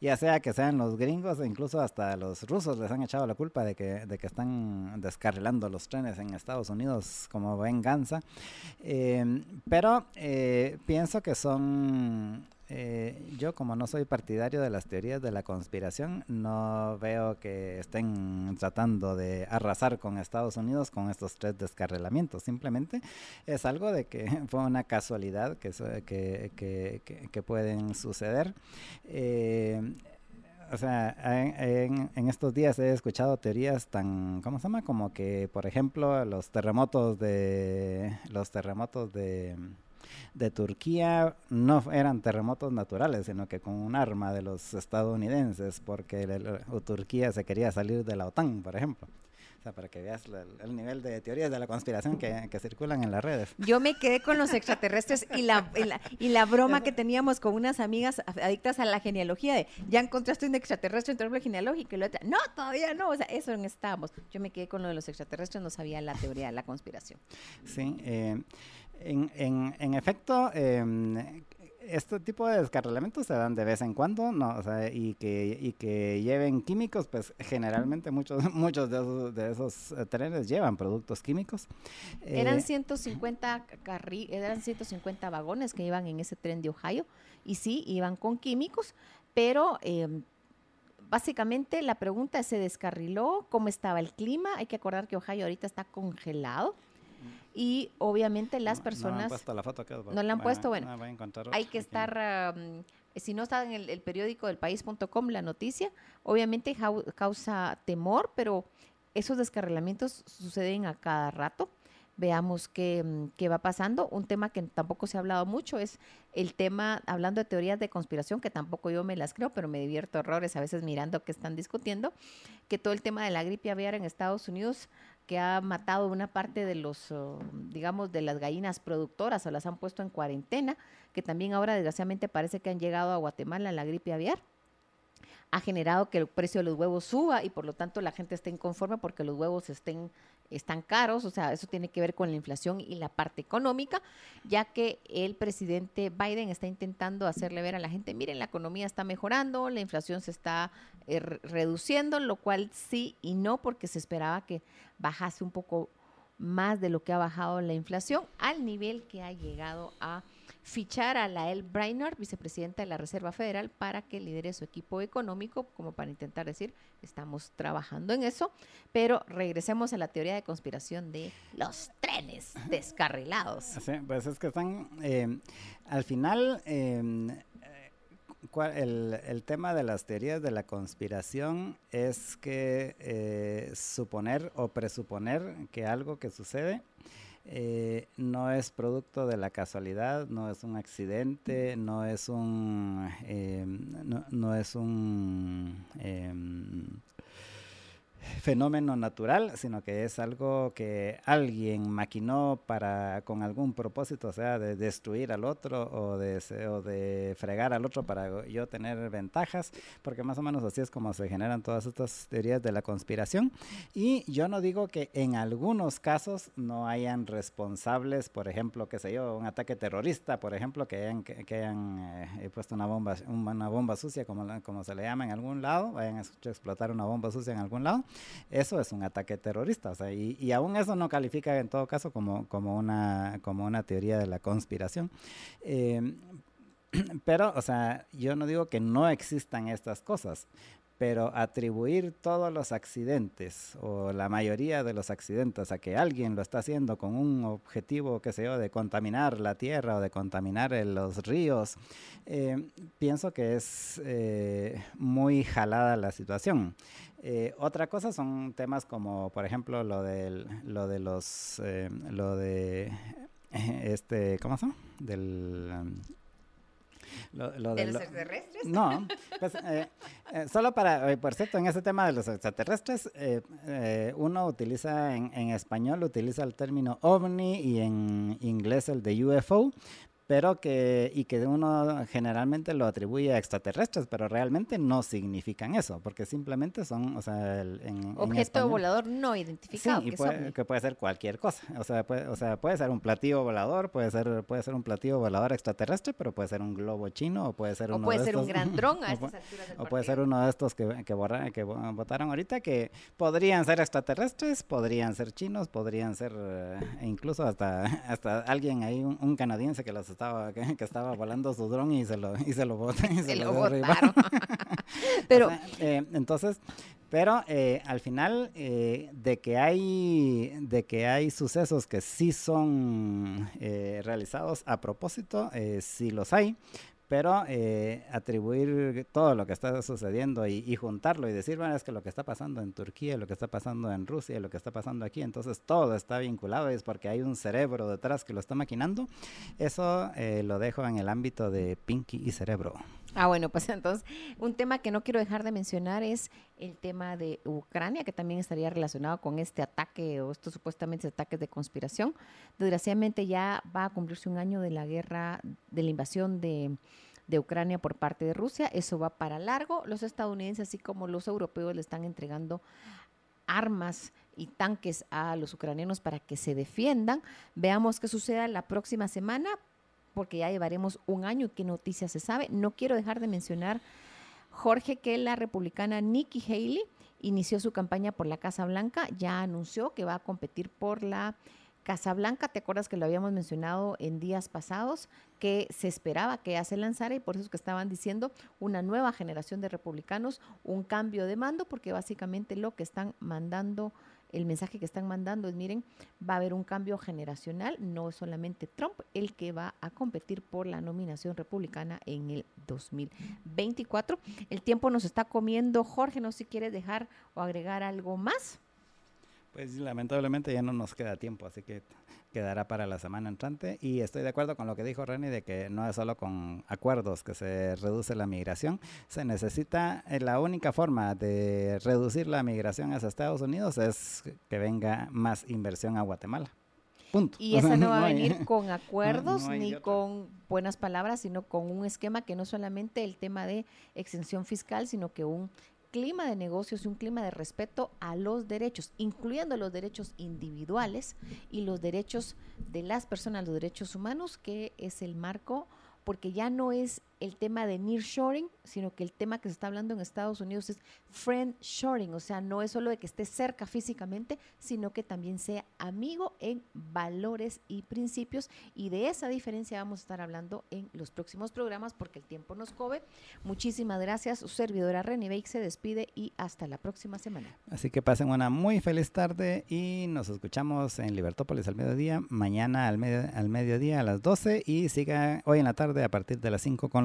ya sea que sean los gringos, incluso hasta los rusos les han echado la culpa de que, de que están descarrilando los trenes en Estados Unidos como venganza. Em, pero eh, pienso que son, eh, yo como no soy partidario de las teorías de la conspiración, no veo que estén tratando de arrasar con Estados Unidos con estos tres descarrilamientos. Simplemente es algo de que fue una casualidad que, que pueden suceder. Eh, o sea, en, en, estos días he escuchado teorías tan, ¿cómo se llama? Como que, por ejemplo, los terremotos de, los terremotos de, de Turquía no eran terremotos naturales, sino que con un arma de los estadounidenses, porque Turquía se quería salir de la OTAN, por ejemplo. O sea, para que veas el, nivel de teorías de la conspiración que, circulan en las redes. Yo me quedé con los extraterrestres y la, y la, broma que teníamos con unas amigas adictas a la genealogía de, ya encontraste un extraterrestre en tu árbol genealógico y lo otra, no, todavía no, o sea, eso en estábamos. Yo me quedé con lo de los extraterrestres, no sabía la teoría de la conspiración. Sí, eh, en, en, en, efecto, eh, este tipo de descarrilamientos se dan de vez en cuando, ¿no? O sea, y que, y que lleven químicos, pues generalmente muchos, muchos de esos, de esos eh, trenes llevan productos químicos. Eran 150 eh, carri eran 150 vagones que iban en ese tren de Ohio y sí, iban con químicos, pero em, básicamente la pregunta es, ¿se descarriló? ¿Cómo estaba el clima? Hay que acordar que Ohio ahorita está congelado y obviamente las personas... No, han la foto No la han puesto, bueno. hay que estar... si no está en el, periódico del país.com la noticia, obviamente causa temor, pero esos descarrilamientos suceden a cada rato. Veamos qué, mm, qué, va pasando. Un tema que tampoco se ha hablado mucho es el tema, hablando de teorías de conspiración, que tampoco yo me las creo, pero me divierto horrores a veces mirando que están discutiendo, que todo el tema de la gripe aviar en Estados Unidos que ha matado una parte de los, oh, digamos, de las gallinas productoras o las han puesto en cuarentena, que también ahora desgraciadamente parece que han llegado a Guatemala la gripe aviar ha generado que el precio de los huevos suba y por lo tanto la gente esté inconforme porque los huevos estén están caros, o sea, eso tiene que ver con la inflación y la parte económica, ya que el presidente Biden está intentando hacerle ver a la gente, miren, la economía está mejorando, la inflación se está eh, reduciendo, lo cual sí y no, porque se esperaba que bajase un poco más de lo que ha bajado la inflación al nivel que ha llegado a fichar a Lael Brainerd, vicepresidenta de la Reserva Federal, para que lidere su equipo económico, como para intentar decir, estamos trabajando en eso, pero regresemos a la teoría de conspiración de los trenes descarrilados. Sí, pues es que están, eh, al final, em, el, el, tema de las teorías de la conspiración es que eh, suponer o presuponer que algo que sucede eh, no es producto de la casualidad, no es un accidente, no es un, eh, no, no, es un em, fenómeno natural, sino que es algo que alguien maquinó para con algún propósito, o sea, de destruir al otro o de, o de fregar al otro para yo tener ventajas, porque más o menos así es como se generan todas estas teorías de la conspiración. Y yo no digo que en algunos casos no hayan responsables, por ejemplo, que sé yo, un ataque terrorista, por ejemplo, que hayan, que, hayan eh, puesto una bomba, una bomba sucia, como, como se le llama en algún lado, hayan hecho explotar una bomba sucia en algún lado eso es un ataque terrorista. Y, y, aún eso no califica en todo caso como, como, una, como una teoría de la conspiración. Eh, pero, o sea, yo no digo que no existan estas cosas, pero atribuir todos los accidentes o la mayoría de los accidentes a que alguien lo está haciendo con un objetivo, qué sé yo, de contaminar la tierra o de contaminar los ríos, eh, pienso que es eh, muy jalada la situación. Eh, otra cosa son temas como, por ejemplo, lo, del, lo de los, eh, lo de, este, ¿cómo llama? Del... lo, ¿De, los extraterrestres? No, pues, eh, solo para, por cierto, en ese tema de los extraterrestres, uno utiliza en, en, español, utiliza el término ovni y en inglés el de UFO, pero que, y que uno generalmente lo atribuye a extraterrestres, pero realmente no significan eso, porque simplemente son, o sea, en, objeto volador no identificado. Sí, que, puede, ser cualquier cosa, o sea, puede, o sea, puede ser un platillo volador, puede ser, puede ser un platillo volador extraterrestre, pero puede ser un globo chino, o puede ser o puede ser un gran dron a estas alturas del O puede ser uno de estos que, que, que votaron ahorita, que podrían ser extraterrestres, podrían ser chinos, podrían ser, eh, incluso hasta, hasta alguien ahí, un, canadiense que los estaba, que, estaba volando su dron y se lo, y se lo botó y se, lo, botaron. pero, eh, entonces, pero eh, al final eh, de que hay de que hay sucesos que sí son realizados a propósito, sí los hay, pero eh, atribuir todo lo que está sucediendo y, y, juntarlo y decir, bueno, es que lo que está pasando en Turquía, lo que está pasando en Rusia, lo que está pasando aquí, entonces todo está vinculado, es porque hay un cerebro detrás que lo está maquinando, eso eh, lo dejo en el ámbito de Pinky y cerebro. Ah, bueno, pues entonces un tema que no quiero dejar de mencionar es el tema de Ucrania, que también estaría relacionado con este ataque o estos supuestamente ataques de conspiración. Desgraciadamente ya va a cumplirse un año de la guerra, de la invasión de, de Ucrania por parte de Rusia. Eso va para largo. Los estadounidenses, así como los europeos, le están entregando armas y tanques a los ucranianos para que se defiendan. Veamos qué suceda la próxima semana, porque ya llevaremos un año y qué noticias se sabe. No quiero dejar de mencionar, Jorge, que la republicana Nikki Haley inició su campaña por la Casa Blanca, ya anunció que va a competir por la Casa Blanca, ¿te acuerdas que lo habíamos mencionado en días pasados? Que se esperaba que ya se lanzara y por eso es que estaban diciendo una nueva generación de republicanos, un cambio de mando, porque básicamente lo que están mandando el mensaje que están mandando es, miren, va a haber un cambio generacional, no es solamente Trump el que va a competir por la nominación republicana en el 2024. El tiempo nos está comiendo, Jorge, no sé si quieres dejar o agregar algo más. Pues lamentablemente ya no nos queda tiempo, así que quedará para la semana entrante. Y estoy de acuerdo con lo que dijo Reni de que no es solo con acuerdos que se reduce la migración, se necesita, eh, la única forma de reducir la migración hacia Estados Unidos es que venga más inversión a Guatemala. Punto. Y esa no va a venir con acuerdos ni con buenas palabras, sino con un esquema que no solamente el tema de exención fiscal, sino que un clima de negocios y un clima de respeto a los derechos, incluyendo los derechos individuales y los derechos de las personas, los derechos humanos, que es el marco, porque ya no es el tema de nearshoring, sino que el tema que se está hablando en Estados Unidos es friendshoring, o sea, no es solo de que esté cerca físicamente, sino que también sea amigo en valores y principios. Y de esa diferencia vamos a estar hablando en los próximos programas porque el tiempo nos cobe. Muchísimas gracias. Su servidora Reni Bake se despide y hasta la próxima semana. Así que pasen una muy feliz tarde y nos escuchamos en Libertópolis al mediodía, mañana al, medio, al mediodía a las 12 y siga hoy en la tarde a partir de las 5 con